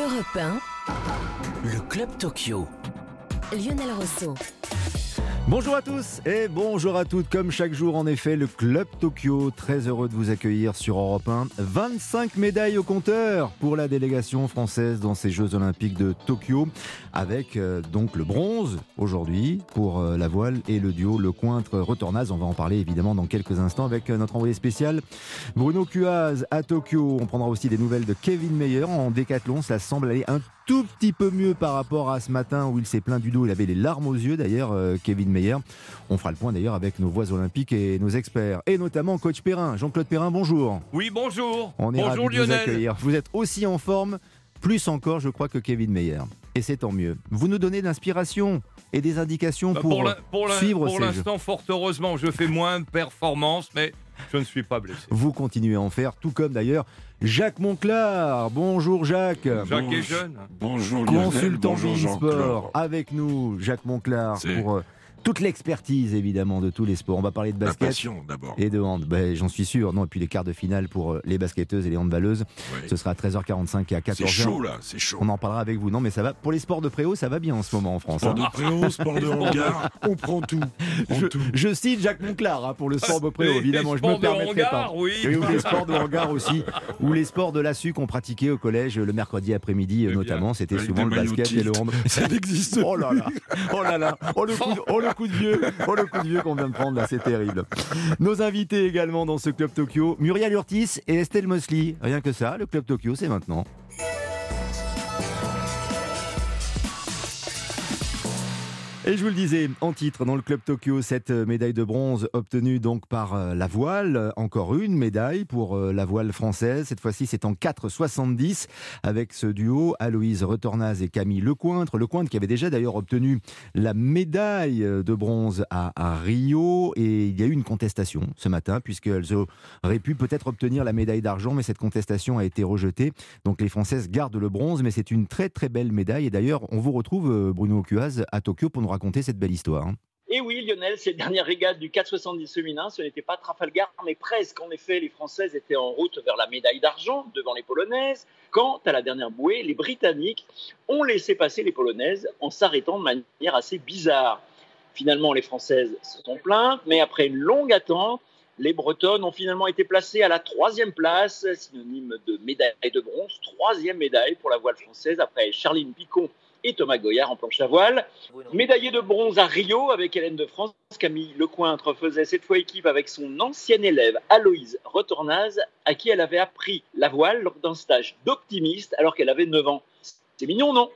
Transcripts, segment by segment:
Europe 1, Le Club Tokyo. Lionel Rousseau. Bonjour à tous et bonjour à toutes. Comme chaque jour, en effet, le Club Tokyo, très heureux de vous accueillir sur Europe 1. 25 médailles au compteur pour la délégation française dans ces Jeux Olympiques de Tokyo, avec euh, donc le bronze aujourd'hui pour euh, la voile et le duo Le Cointre-Retornaz. On va en parler évidemment dans quelques instants avec euh, notre envoyé spécial Bruno Cuaz à Tokyo. On prendra aussi des nouvelles de Kevin Meyer en décathlon. Ça semble aller un tout petit peu mieux par rapport à ce matin où il s'est plaint du dos. Il avait les larmes aux yeux d'ailleurs, Kevin Meyer. On fera le point d'ailleurs avec nos voix olympiques et nos experts. Et notamment coach Perrin. Jean-Claude Perrin, bonjour. Oui, bonjour. On est bonjour ravis de vous Lionel. accueillir. Vous êtes aussi en forme, plus encore je crois que Kevin Meyer. Et c'est tant mieux. Vous nous donnez l'inspiration et des indications Bah, pour, pour la- pour la- suivre pour ces jeux. l'instant, fort heureusement, je fais moins de performances, mais je ne suis pas blessé. Vous continuez à en faire, tout comme d'ailleurs Jacques Monclar. Bonjour Jacques. Jacques Bonjour. est jeune. Bonjour Lionel, Consultant bonjour Sport avec nous, Jacques Monclar, pour euh, toute l'expertise évidemment de tous les sports. On va parler de basket d'abord. et de hand. Ben, J'en suis sûr. Non, et puis les quarts de finale pour euh, les basketteuses et les handballeuses. Ouais. Ce sera à 13h45 et à C'est 14h. chaud là, c'est chaud. On en parlera avec vous. Non, mais ça va. Pour les sports de préau, ça va bien en ce moment en France. Sport hein. de préau, sport de hangar, on prend tout. On Je, tout. je cite Jacques Monclar hein, pour le sport de préau, évidemment. les Je me permettrai hangar, pas. oui. Et ou les sports de hangar aussi, ou les sports de l'ASU qu'on pratiquait au collège le mercredi après-midi, euh, Eh bien, notamment. C'était souvent le basket et le hand. Ça n'existe Oh là là, oh là là, oh le coup, de- oh le coup de vieux, oh le coup de vieux qu'on vient de prendre là, c'est terrible. Nos invités également dans ce club Tokyo, Muriel Urtis et Estelle Mosley. Rien que ça, le club Tokyo, c'est maintenant. Et je vous le disais, en titre, dans le club Tokyo, cette euh, médaille de bronze obtenue donc par euh, la voile. Euh, Encore une médaille pour la voile française. Cette fois-ci, c'est en 4,70 avec ce duo Aloïse Retornaz et Camille Lecointre. Lecointre qui avait déjà d'ailleurs obtenu la médaille de bronze à, Rio. Et il y a eu une contestation ce matin, puisqu'elles auraient pu peut-être obtenir la médaille d'argent, mais cette contestation a été rejetée. Donc les Françaises gardent le bronze, mais c'est une très très belle médaille. Et d'ailleurs, on vous retrouve, Bruno Cuaz, à Tokyo pour nous raconter cette belle histoire. hein. Et oui, Lionel, cette dernière régate du 470 féminin, ce n'était pas Trafalgar, mais presque. En effet, les Françaises étaient en route vers la médaille d'argent devant les Polonaises, quand, à la dernière bouée, les Britanniques ont laissé passer les Polonaises en s'arrêtant de manière assez bizarre. Finalement, les Françaises se sont plaintes, mais après une longue attente, les Bretonnes ont finalement été placées à la troisième place, synonyme de médaille de bronze, troisième médaille pour la voile française après Charline Picon et Thomas Goyard en planche à voile. Médaillé de bronze à Rio avec Hélène de France, Camille Lecointre faisait cette fois équipe avec son ancienne élève Aloïse Retornaz, à qui elle avait appris la voile lors d'un stage d'optimiste alors qu'elle avait 9 ans. C'est mignon, non?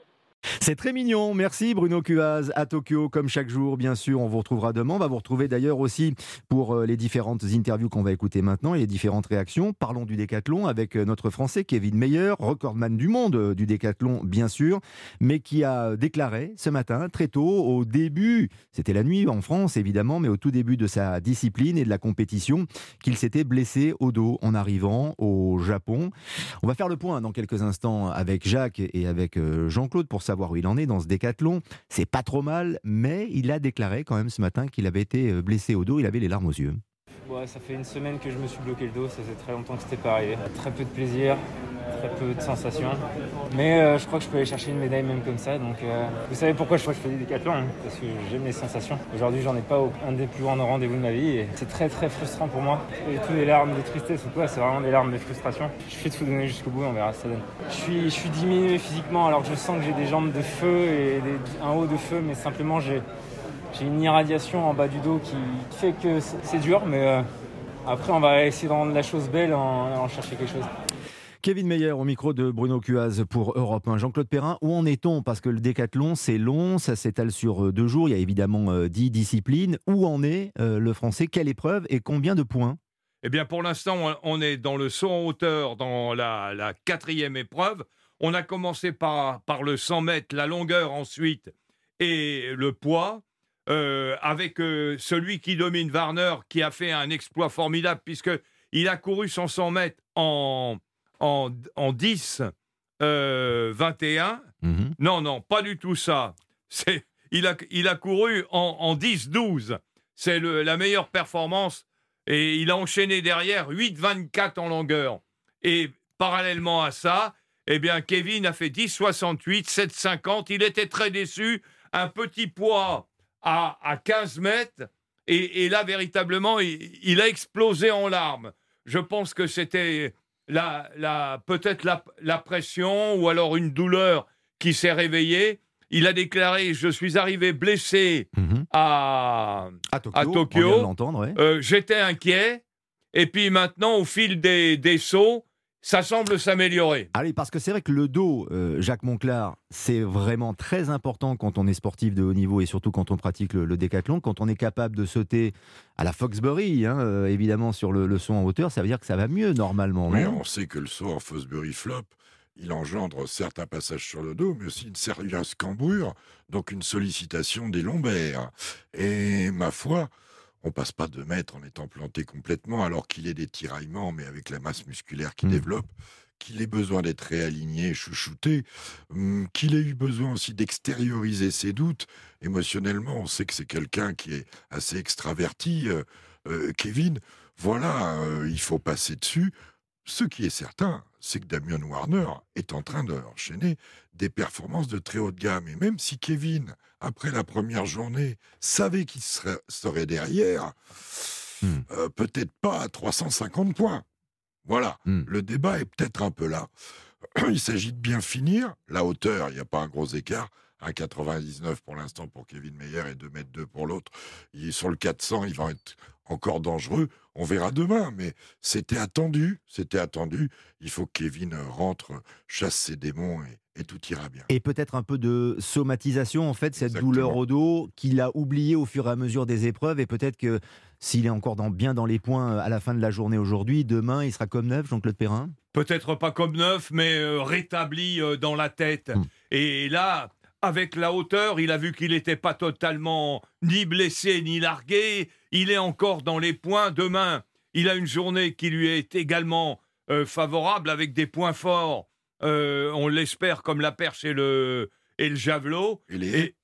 C'est très mignon. Merci Bruno Cuaz à Tokyo, comme chaque jour, bien sûr. On vous retrouvera demain. On va vous retrouver d'ailleurs aussi pour euh, les différentes interviews qu'on va écouter maintenant et les différentes réactions. Parlons du décathlon avec euh, notre Français Kevin Meyer, recordman du monde euh, du décathlon, bien sûr, mais qui a déclaré ce matin, très tôt, au début, c'était la nuit en France évidemment, mais au tout début de sa discipline et de la compétition, qu'il s'était blessé au dos en arrivant au Japon. On va faire le point dans quelques instants avec Jacques et avec Jean-Claude pour savoir il en est dans ce décathlon. C'est pas trop mal, mais il a déclaré quand même ce matin qu'il avait été euh, blessé au dos, il avait les larmes aux yeux. Ouais, ça fait une semaine que je me suis bloqué le dos, ça faisait très longtemps que c'était pas arrivé. Très peu de plaisir, très peu de sensations. Mais euh, je crois que je peux aller chercher une médaille même comme ça. Donc, euh, vous savez pourquoi je crois que je fais des décathlons hein, Parce que j'aime les sensations. Aujourd'hui, j'en ai pas au- un des plus grands rendez-vous de ma vie et c'est très très frustrant pour moi. Et tous les larmes de tristesse ou quoi, c'est vraiment des larmes de frustration. Je fais tout donner jusqu'au bout, on verra ce ça donne. Je suis, je suis diminué physiquement alors que je sens que j'ai des jambes de feu et un haut de feu, mais simplement j'ai. J'ai une irradiation en bas du dos qui fait que c'est dur, mais euh, après on va essayer de rendre la chose belle en, en chercher quelque chose. Kevin Meyer au micro de Bruno Cuaz pour Europe 1. Jean-Claude Perrin, où en est-on? Parce que le décathlon, c'est long, ça s'étale sur euh, deux jours, il y a évidemment euh, 10 disciplines. Où en est euh, le français? Quelle épreuve et combien de points? Eh bien, pour l'instant, on- on est dans le saut en hauteur, dans la, la quatrième épreuve. On a commencé par, par le 100 mètres, la longueur ensuite et le poids. Euh, avec euh, celui qui domine Warner, qui a fait un exploit formidable, puisqu'il a couru son 100 mètres en, en, en 10, euh, 21. Mhm. Non, non, pas du tout ça. C'est, il, a, il a couru en, en 10-12. C'est le- la meilleure performance. Et il a enchaîné derrière 8-24 en longueur. Et parallèlement à ça, Eh bien, Kevin a fait 10,68, 7,50. Il était très déçu. Un petit poids à, à 15 mètres. Et, et là, véritablement, il, il a explosé en larmes. Je pense que c'était la, la, peut-être la, la pression ou alors une douleur qui s'est réveillée. Il a déclaré Je suis arrivé blessé Mhm. à, À Tokyo. À ouais. euh, j'étais inquiet. Et puis maintenant, au fil des, des sauts, ça semble s'améliorer. Allez, parce que c'est vrai que le dos, euh, Jacques Monclar, c'est vraiment très important quand on est sportif de haut niveau et surtout quand on pratique le, le décathlon. Quand on est capable de sauter à la Foxbury, hein, euh, évidemment sur le, le saut en hauteur, ça veut dire que ça va mieux normalement. Mais on sait que le saut en Fosbury Flop, il engendre certes un passage sur le dos, mais aussi une sérieuse cambrure, donc une sollicitation des lombaires. Et ma foi, on passe pas deux mètres en étant planté complètement, alors qu'il ait des tiraillements, mais avec la masse musculaire qui Mm. développe, qu'il ait besoin d'être réaligné, chouchouté, hum, qu'il ait eu besoin aussi d'extérioriser ses doutes. Émotionnellement, on sait que c'est quelqu'un qui est assez extraverti, euh, euh, Kevin. Voilà, euh, il faut passer dessus. Ce qui est certain, c'est que Damien Warner est en train d'enchaîner des performances de très haut de gamme. Et même si Kevin, après la première journée, savait qu'il serait, serait derrière, Hmm. euh, peut-être pas à 350 points. Voilà, Hmm. le débat est peut-être un peu là. Il s'agit de bien finir. La hauteur, il n'y a pas un gros écart. 1,99 pour l'instant pour Kevin Meyer et 2 mètres 2 pour l'autre. Il est sur le 400, il va être encore dangereux. On verra demain, mais c'était attendu, c'était attendu. Il faut que Kevin rentre, chasse ses démons et, et tout ira bien. Et peut-être un peu de somatisation, en fait, cette Exactement. douleur au dos qu'il a oublié au fur et à mesure des épreuves. Et peut-être que s'il est encore dans, bien dans les points à la fin de la journée aujourd'hui, demain, il sera comme neuf, Jean-Claude Perrin? Peut-être pas comme neuf, mais euh, rétabli euh, dans la tête. Mm. Et là, avec la hauteur, il a vu qu'il n'était pas totalement ni blessé ni largué. Il est encore dans les points. Demain, il a une journée qui lui est également euh, favorable avec des points forts. Euh, on l'espère comme la perche et le, et le javelot. Et les, Et,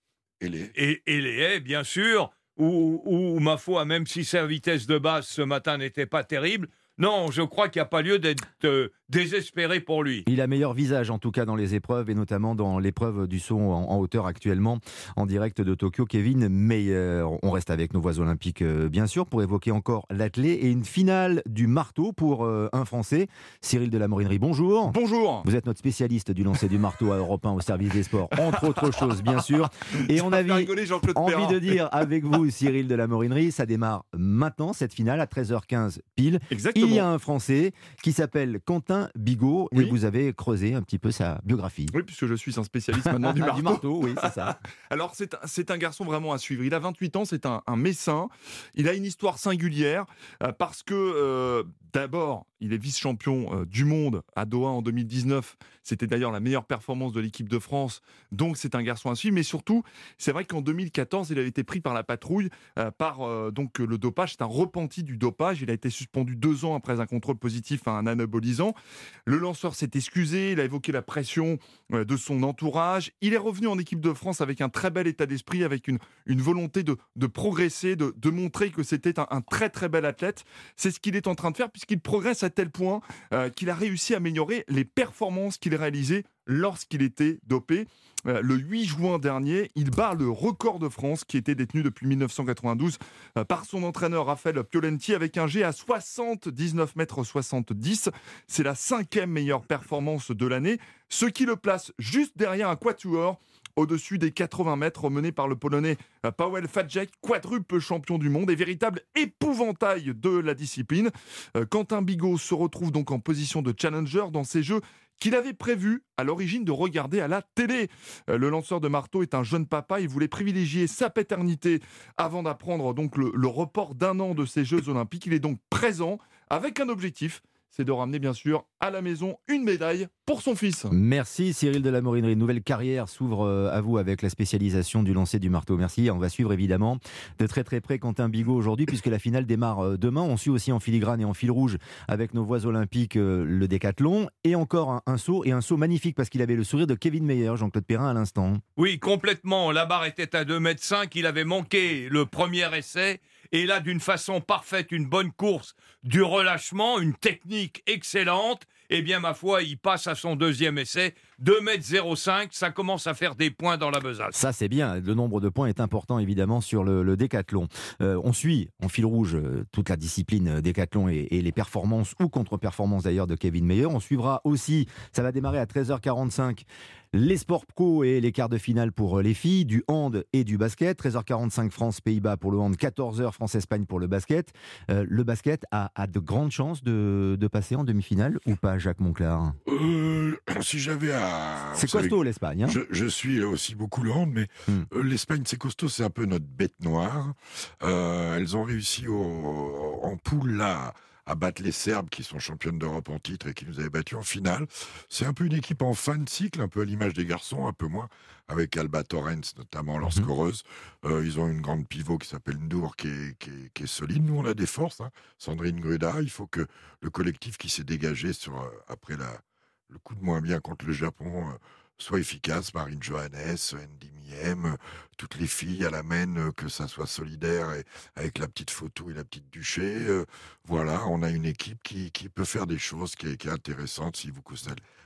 et les, et, et les haies, bien sûr, où, où, ma foi, même si sa vitesse de base ce matin n'était pas terrible, non, je crois qu'il n'y a pas lieu d'être euh, désespéré pour lui. Il a meilleur visage en tout cas dans les épreuves et notamment dans l'épreuve du saut en, en hauteur actuellement en direct de Tokyo. Kevin Meyer, on reste avec nos voix olympiques euh, bien sûr pour évoquer encore l'athlé et une finale du marteau pour euh, un Français, Cyril de la Morinerie. Bonjour. Bonjour. Vous êtes notre spécialiste du lancer du marteau à Europe 1 au service des sports, entre autres choses bien sûr. Et on Ça a va faire vu rigoler Jean-Claude Envie Perrin. de dire avec vous, Cyril de la Morinerie, ça démarre maintenant, cette finale, à 13h15 pile. Exactement. Il y a un Français qui s'appelle Quentin Bigot Oui. et vous avez creusé un petit peu sa biographie. Oui, puisque je suis un spécialiste maintenant du marteau. oui, c'est ça. Alors, c'est un, garçon vraiment à suivre. Il a 28 ans, c'est un, un messin. Il a une histoire singulière euh, parce que, euh, d'abord, il est vice-champion euh, du monde à Doha en 2019. C'était d'ailleurs la meilleure performance de l'équipe de France. Donc, c'est un garçon à suivre. Mais surtout, c'est vrai qu'en 2014, il avait été pris par la patrouille euh, par euh, donc le dopage. C'est un repenti du dopage. Il a été suspendu deux ans après un contrôle positif à un anabolisant. Le lanceur s'est excusé. Il a évoqué la pression euh, de son entourage. Il est revenu en équipe de France avec un très bel état d'esprit, avec une, une volonté de, de progresser, de, de montrer que c'était un, un très très bel athlète. C'est ce qu'il est en train de faire puisqu'il progresse à tel point euh, qu'il a réussi à améliorer les performances qu'il réalisait lorsqu'il était dopé. Euh, le 8 juin dernier, il bat le record de France qui était détenu depuis 1992 euh, par son entraîneur Raphaël Piolenti avec un G à 79 mètres 70. C'est la cinquième meilleure performance de l'année, ce qui le place juste derrière un quatuor au-dessus des 80 mètres mené par le Polonais euh, Paweł Fadjek, quadruple champion du monde et véritable épouvantail de la discipline. Quentin Bigot se retrouve donc en position de challenger dans ces jeux qu'il avait prévu à l'origine de regarder à la télé. Euh, Le lanceur de marteau est un jeune papa, il voulait privilégier sa paternité avant d'apprendre donc le, le report d'un an de ces Jeux olympiques. Il est donc présent avec un objectif, c'est de ramener bien sûr à la maison une médaille pour son fils. Merci Cyril de la Morinerie. Une nouvelle carrière s'ouvre euh, à vous avec la spécialisation du lancer du marteau. Merci. On va suivre évidemment de très très près Quentin Bigot aujourd'hui puisque la finale démarre euh, demain. On suit aussi en filigrane et en fil rouge avec nos voix olympiques euh, le décathlon et encore un, un saut et un saut magnifique parce qu'il avait le sourire de Kevin Meyer, Jean-Claude Perrin à l'instant. Oui, complètement. La barre était à 2,5 m. Il avait manqué le premier essai. Et là, d'une façon parfaite, une bonne course, du relâchement, une technique excellente. eh bien, ma foi, il passe à son deuxième essai. 2m05, ça commence à faire des points dans la besace. Ça, c'est bien. Le nombre de points est important, évidemment, sur le, décathlon. Euh, on suit en fil rouge euh, toute la discipline décathlon et, et les performances ou contre-performances d'ailleurs de Kevin Meyer. On suivra aussi, ça va démarrer à 13h45, les sports pro et les quarts de finale pour euh, les filles, du hand et du basket. 13h45 France-Pays-Bas pour le hand, 14h France-Espagne pour le basket. Euh, le basket a, de grandes chances de, passer en demi-finale ou pas, Jacques Monclar? Euh, Si j'avais à. C'est costaud l'Espagne. Hein je, suis aussi beaucoup hand, mais hmm. l'Espagne c'est costaud, c'est un peu notre bête noire. elles ont réussi en poule là à battre les Serbes qui sont championnes d'Europe en titre et qui nous avaient battus en finale. C'est un peu une équipe en fin de cycle, un peu à l'image des garçons, un peu moins, avec Alba Torrens notamment, leur mhm. scoreuse. Euh, ils ont une grande pivot qui s'appelle Ndour qui est, qui, est, solide. Nous, on a des forces. Hein. Sandrine Gruda, il faut que le collectif qui s'est dégagé sur, euh, après la, le coup de moins bien contre le Japon euh, soit efficace. Marine Johannes, Andy Miem, toutes les filles à la main, euh, que ça soit solidaire et avec la petite photo et la petite duché. Euh, voilà, on a une équipe qui, peut faire des choses qui est, qui est intéressante si vous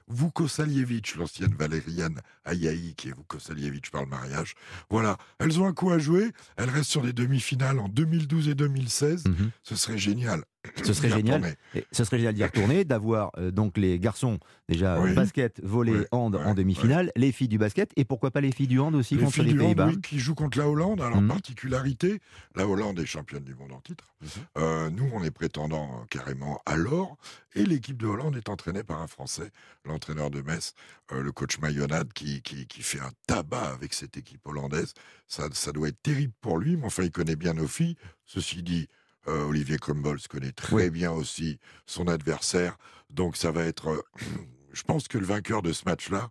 Vukosalievich, l'ancienne Valériane Ayaï, qui est Vukosalievich par le mariage. Voilà, elles ont un coup à jouer. Elles restent sur les demi-finales en 2012 et 2016. Mhm. Ce serait génial. Ce serait génial. ce serait génial d'y retourner, d'avoir euh, donc les garçons déjà basket, volley, hand en demi-finale, les filles du basket et pourquoi pas les filles du hand aussi contre les Pays-Bas. Oui, qui jouent contre la Hollande. Alors mhm. particularité, la Hollande est championne du monde en titre. Mhm. Euh, nous, on est prétendant euh, carrément à l'or et l'équipe de Hollande est entraînée par un Français, l'entraîneur de Metz, le coach Mayonade, qui, qui, qui, fait un tabac avec cette équipe hollandaise. Ça, ça doit être terrible pour lui, mais enfin, il connaît bien nos filles. Ceci dit, euh, Olivier Crumbles connaît très bien aussi son adversaire. Donc ça va être. Euh, je pense que le vainqueur de ce match-là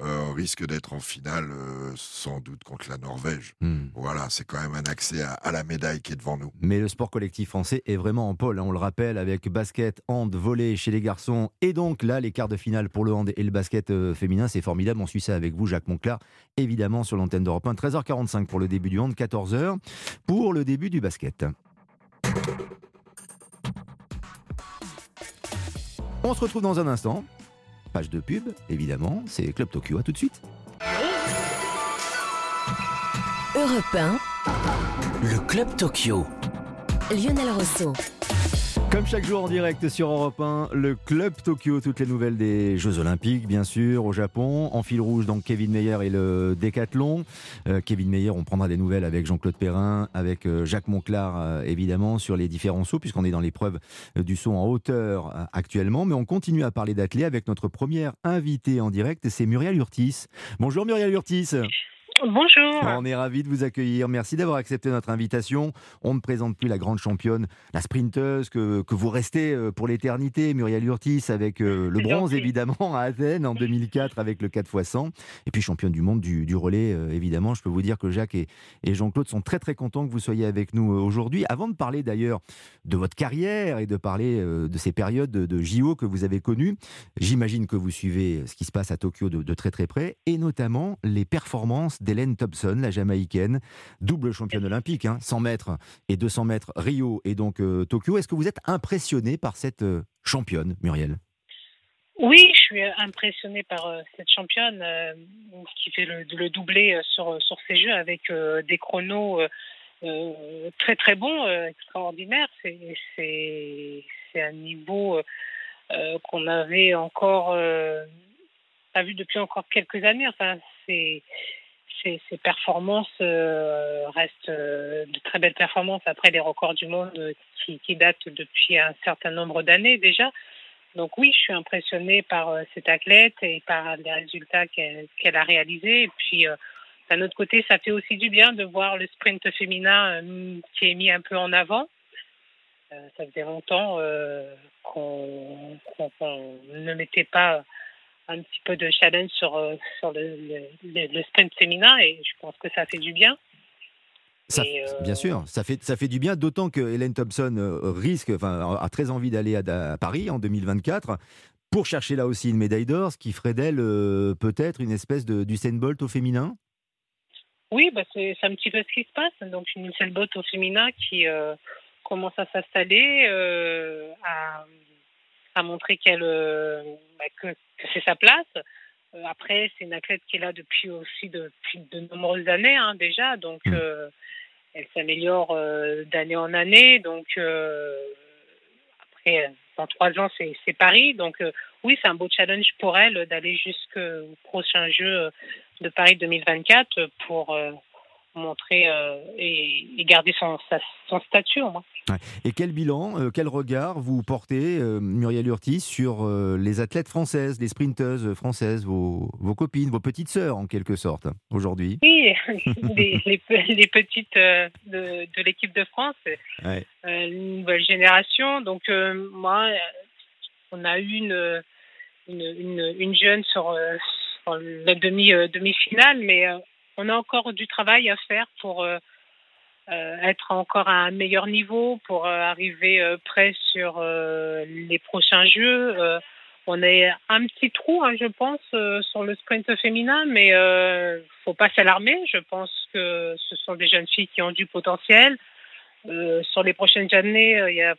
euh, risque d'être en finale sans doute contre la Norvège. Hmm. Voilà, c'est quand même un accès à, la médaille qui est devant nous. Mais le sport collectif français est vraiment en pôle. Hein, on le rappelle avec basket, hand, volley chez les garçons et donc là les quarts de finale pour le hand et le basket féminin, c'est formidable. On suit ça avec vous, Jacques Monclar, évidemment sur l'antenne d'Europe 1. 13h45 pour le début du hand, 14h pour le début du basket. On se retrouve dans un instant. Page de pub, évidemment, c'est Club Tokyo. À tout de suite. Europe 1. Le Club Tokyo. Lionel Rousseau. Comme chaque jour en direct sur Europe 1, le Club Tokyo, toutes les nouvelles des Jeux Olympiques, bien sûr, au Japon. En fil rouge, donc Kevin Meyer et le décathlon. Euh, Kevin Meyer, on prendra des nouvelles avec Jean-Claude Perrin, avec euh, Jacques Monclar, euh, évidemment, sur les différents sauts, puisqu'on est dans l'épreuve du saut en hauteur actuellement. Mais on continue à parler d'athlètes avec notre première invitée en direct, c'est Muriel Urtis. Bonjour Muriel Urtis. Bonjour. On est ravis de vous accueillir. Merci d'avoir accepté notre invitation. On ne présente plus la grande championne, la sprinteuse que, que vous restez euh, pour l'éternité, Muriel Urtis, avec euh, le bronze évidemment à Athènes en 2004 avec le 4 x 100. Et puis championne du monde du, du relais, euh, évidemment. Je peux vous dire que Jacques et, et Jean-Claude sont très très contents que vous soyez avec nous aujourd'hui. Avant de parler d'ailleurs de votre carrière et de parler de ces périodes de, JO que vous avez connues, j'imagine que vous suivez ce qui se passe à Tokyo de, de très très près et notamment les performances d'Hélène Thompson, la Jamaïcaine, double championne olympique, 100 hein, mètres et 200 mètres, Rio et donc euh, Tokyo. Est-ce que vous êtes impressionné par cette euh, championne, Muriel? Oui, je suis impressionné par euh, cette championne qui fait le, doublé sur, sur ces jeux avec des chronos très très bons, extraordinaires. C'est un niveau qu'on avait encore pas vu depuis encore quelques années. Enfin, c'est ces, performances euh, restent euh, de très belles performances après les records du monde euh, qui, datent depuis un certain nombre d'années déjà. Donc oui, je suis impressionnée par cette athlète et par les résultats qu'elle a réalisés. Et puis d'un autre côté, ça fait aussi du bien de voir le sprint féminin qui est mis un peu en avant. ça faisait longtemps qu'on ne mettait pas un petit peu de challenge sur, euh, sur le, le, sprint féminin et je pense que ça fait du bien. Ça, euh, Bien sûr, ça fait, ça fait du bien, d'autant que Hélène Thompson euh, risque, enfin, a très envie d'aller à, Paris en 2024 pour chercher là aussi une médaille d'or, ce qui ferait d'elle peut-être une espèce de Usain Bolt au féminin Oui, bah c'est un petit peu ce qui se passe. Donc une Bolt au féminin qui commence à s'installer, à a montré qu'elle bah, que, que c'est sa place. après, c'est une athlète qui est là depuis aussi depuis de nombreuses années hein, déjà, donc Mm. elle s'améliore d'année en année. Donc après, dans trois ans, c'est Paris. Donc oui, c'est un beau challenge pour elle d'aller jusqu'au prochain jeu de Paris 2024 pour euh, montrer euh, et, et, garder son, sa, son statut au moins. Ouais. Et quel bilan, euh, quel regard vous portez, euh, Muriel Urtis, sur les athlètes françaises, les sprinteuses françaises, vos, vos copines, vos petites sœurs en quelque sorte, aujourd'hui? Oui, les, les, les, petites de, de l'équipe de France, ouais. une nouvelle génération. Donc moi, on a eu une, une, une, une jeune sur, sur la demi, demi-finale, mais on a encore du travail à faire pour euh, euh, être encore à un meilleur niveau, pour euh, arriver près sur les prochains jeux. on est un petit trou, hein, je pense, sur le sprint féminin, mais il faut pas s'alarmer. Je pense que ce sont des jeunes filles qui ont du potentiel. sur les prochaines années, il y a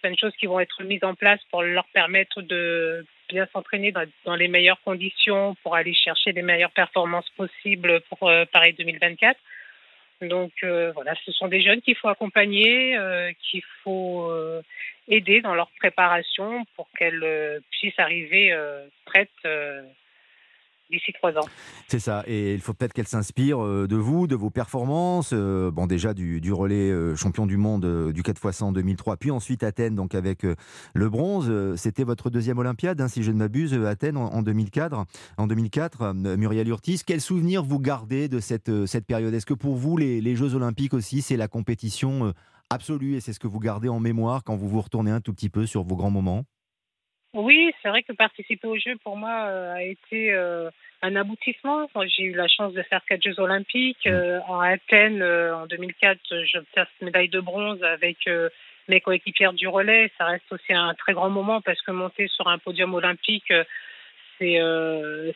plein de choses qui vont être mises en place pour leur permettre de bien s'entraîner dans, les meilleures conditions pour aller chercher les meilleures performances possibles pour euh, Paris 2024. Donc euh, voilà, ce sont des jeunes qu'il faut accompagner, euh, qu'il faut aider dans leur préparation pour qu'elles puissent arriver prêtes d'ici trois ans. C'est ça, et il faut peut-être qu'elle s'inspire de vous, de vos performances, euh, bon déjà du, relais euh, champion du monde euh, du 4 x 100 en 2003, puis ensuite Athènes donc avec le bronze. C'était votre deuxième Olympiade, hein, si je ne m'abuse, Athènes en, en, 2004. En 2004, Muriel Urtis, quel souvenir vous gardez de cette, cette période? Est-ce que pour vous, les Jeux Olympiques aussi, c'est la compétition absolue et c'est ce que vous gardez en mémoire quand vous vous retournez un tout petit peu sur vos grands moments? Oui, c'est vrai que participer au jeu pour moi euh, a été euh, un aboutissement. J'ai eu la chance de faire quatre Jeux olympiques. Euh, en Athènes, en 2004, j'obtiens cette médaille de bronze avec mes coéquipières du relais. Ça reste aussi un très grand moment parce que monter sur un podium olympique, c'est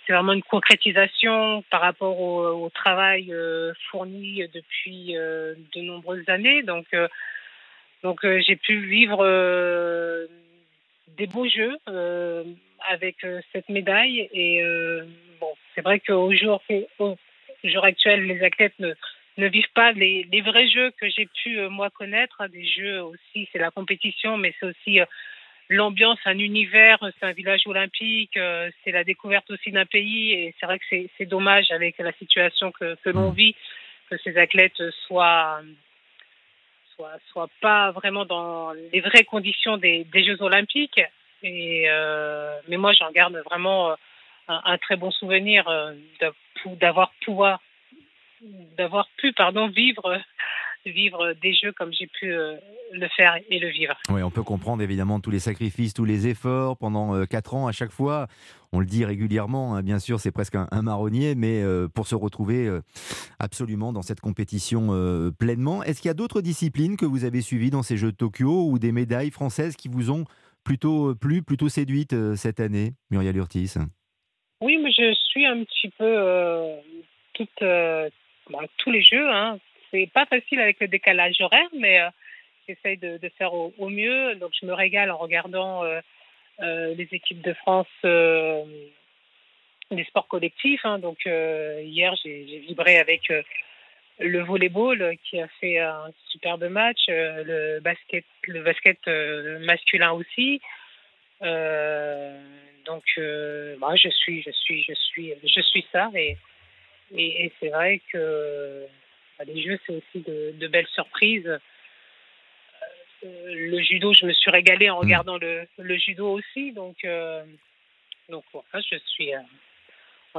vraiment une concrétisation par rapport au, au travail fourni depuis de nombreuses années. Donc, donc j'ai pu vivre des beaux jeux euh, avec euh, cette médaille. Et euh, bon, c'est vrai qu'au jour, au jour actuel, les athlètes ne, ne vivent pas les, les, vrais jeux que j'ai pu moi connaître. Des jeux aussi, c'est la compétition, mais c'est aussi l'ambiance, un univers, c'est un village olympique, c'est la découverte aussi d'un pays. Et c'est vrai que c'est dommage avec la situation que, que l'on vit que ces athlètes soient soit, pas vraiment dans les vraies conditions des, Jeux Olympiques. Et, euh, mais moi, j'en garde vraiment un, un, très bon souvenir euh, d'avoir d'avoir pu pardon vivre vivre des jeux comme j'ai pu euh, le faire et le vivre. Oui, on peut comprendre évidemment tous les sacrifices, tous les efforts pendant euh, quatre ans à chaque fois. On le dit régulièrement, hein, bien sûr, c'est presque un, un, marronnier, mais euh, pour se retrouver euh, absolument dans cette compétition euh, pleinement. Est-ce qu'il y a d'autres disciplines que vous avez suivies dans ces Jeux de Tokyo ou des médailles françaises qui vous ont plutôt plu, plutôt séduite cette année, Muriel Urtis Oui, mais je suis un petit peu toute, bah, tous les Jeux. Hein c'est pas facile avec le décalage horaire, mais euh, j'essaye de, de, faire au, mieux. Donc, je me régale en regardant euh, euh, les équipes de France des sports collectifs. Hein. Donc, hier, j'ai vibré avec le volleyball qui a fait un superbe match, le basket, le basket masculin aussi. donc, bah, je suis, je suis, je suis, je suis ça et c'est vrai que les jeux, c'est aussi de, de, belles surprises. Euh, le judo, je me suis régalée en regardant mmh. le, le, judo aussi. Donc, euh, donc voilà, je suis.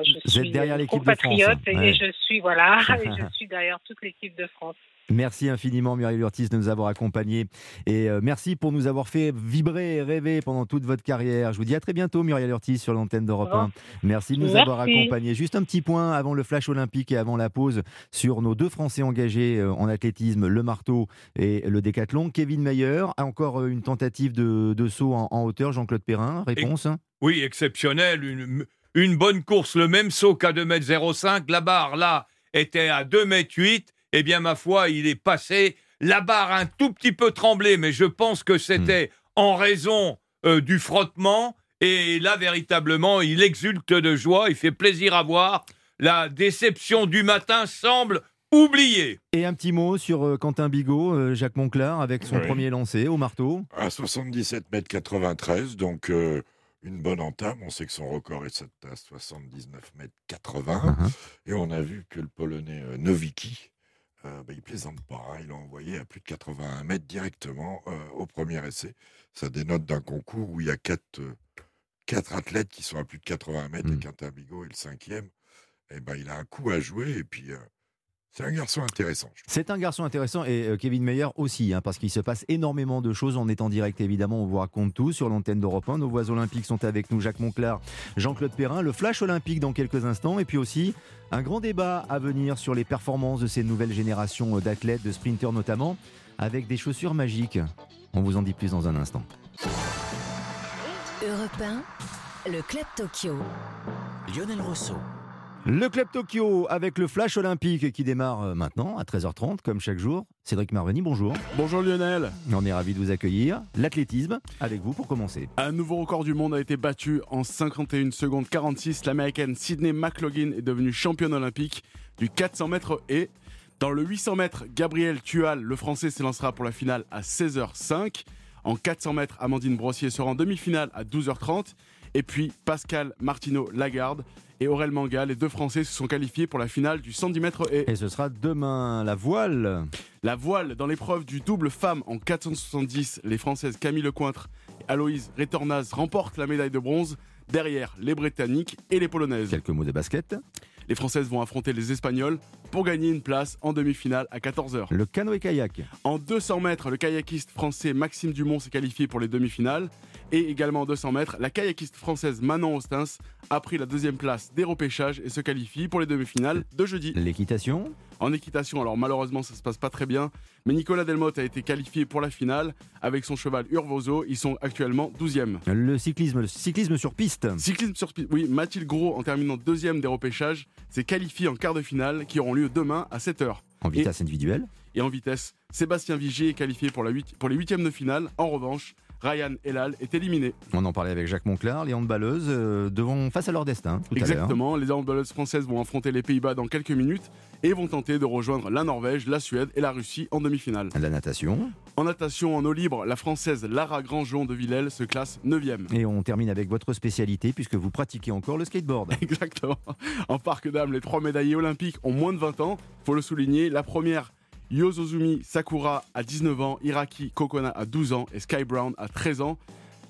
Je Vous suis êtes derrière l'équipe de France. hein. Et, ouais. et je suis voilà, et je suis derrière toute l'équipe de France. Merci infiniment Muriel Urtis de nous avoir accompagnés et euh, merci pour nous avoir fait vibrer et rêver pendant toute votre carrière. Je vous dis à très bientôt Muriel Urtis sur l'antenne d'Europe 1. Merci de nous merci. avoir accompagnés. Juste un petit point avant le flash olympique et avant la pause sur nos deux Français engagés euh, en athlétisme, le marteau et le décathlon. Kevin Mayer a encore euh, une tentative de, de saut en, en hauteur. Jean-Claude Perrin, réponse et, Oui, exceptionnel. Une, une bonne course, le même saut qu'à 2m05. La barre là était à 2m8 eh bien, ma foi, il est passé. La barre a un tout petit peu tremblé, mais je pense que c'était mmh. en raison euh, du frottement. Et là, véritablement, il exulte de joie, il fait plaisir à voir. La déception du matin semble oubliée. Et un petit mot sur euh, Quentin Bigot, euh, Jacques Monclar, avec son Oui. premier lancé au marteau. À 77 mètres 93, donc euh, une bonne entame. On sait que son record est à 79 mètres 80. Uh-huh. Et on a vu que le Polonais euh, Nowicki, euh, bah, il plaisante pas. hein. Il a envoyé à plus de 81 mètres directement euh, au premier essai. Ça dénote d'un concours où il y a quatre, euh, quatre athlètes qui sont à plus de 80 mètres et Quentin Bigot est le cinquième. Et ben, il a un coup à jouer et puis euh, c'est un garçon intéressant. C'est un garçon intéressant et euh, Kevin Meyer aussi, hein, parce qu'il se passe énormément de choses en étant direct. Évidemment, on vous raconte tout sur l'antenne d'Europe 1. Nos voix olympiques sont avec nous, Jacques Monclar, Jean-Claude Perrin, le flash olympique dans quelques instants, et puis aussi un grand débat à venir sur les performances de ces nouvelles générations euh, d'athlètes, de sprinteurs notamment, avec des chaussures magiques. On vous en dit plus dans un instant. Europe 1, le Club Tokyo. Lionel Rousseau. Le Club Tokyo avec le flash olympique qui démarre euh, maintenant à 13h30 comme chaque jour. Cédric Marveni, bonjour. Bonjour Lionel. On est ravi de vous accueillir. L'athlétisme avec vous pour commencer. Un nouveau record du monde a été battu en 51 secondes 46. L'américaine Sydney McLaughlin est devenue championne olympique du 400 mètres et dans le 800 mètres, Gabriel Tual, le français, s'élancera pour la finale à 16h05. En 400 mètres, Amandine Brossier sera en demi-finale à 12h30. Et puis Pascal Martineau Lagarde et Aurel Manga, les deux Français, se sont qualifiés pour la finale du 110 mètres et Et ce sera demain la voile. La voile dans l'épreuve du double femme en 470, les Françaises Camille Lecointre et Aloïse Retornaz remportent la médaille de bronze. Derrière, les Britanniques et les Polonaises. Quelques mots de basket. Les Françaises vont affronter les Espagnols pour gagner une place en demi-finale à 14h. Le canoë-kayak. En 200 mètres, le kayakiste français Maxime Dumont s'est qualifié pour les demi-finales. Et également en 200 mètres, la kayakiste française Manon Ostens a pris la deuxième place des repêchages et se qualifie pour les demi-finales de jeudi. L'équitation. En équitation, alors malheureusement ça se passe pas très bien, mais Nicolas Delmotte a été qualifié pour la finale avec son cheval Urvoso. Ils sont actuellement 12e. Le cyclisme, le cyclisme sur piste. Cyclisme sur piste, oui, Mathilde Gros, en terminant deuxième des repêchages, s'est qualifié en quart de finale qui auront lieu demain à 7h. En vitesse individuelle. Et en vitesse, Sébastien Vigier est qualifié pour, la huit- pour les huitièmes de finale. En revanche, Ryan Elal est éliminé. On en parlait avec Jacques Monclar. Les handballeuses euh, devront face à leur destin tout à l'heure. Exactement, les handballeuses françaises vont affronter les Pays-Bas dans quelques minutes et vont tenter de rejoindre la Norvège, la Suède et la Russie en demi-finale. La natation. En natation en eau libre, la française Lara Grandjean de Villèle se classe 9e. Et on termine avec votre spécialité puisque vous pratiquez encore le skateboard. Exactement. En parc d'âme, les trois médaillés olympiques ont moins de 20 ans. Faut le souligner. La première, Yozozumi Sakura à 19 ans, Iraki Kokona à 12 ans et Sky Brown à 13 ans.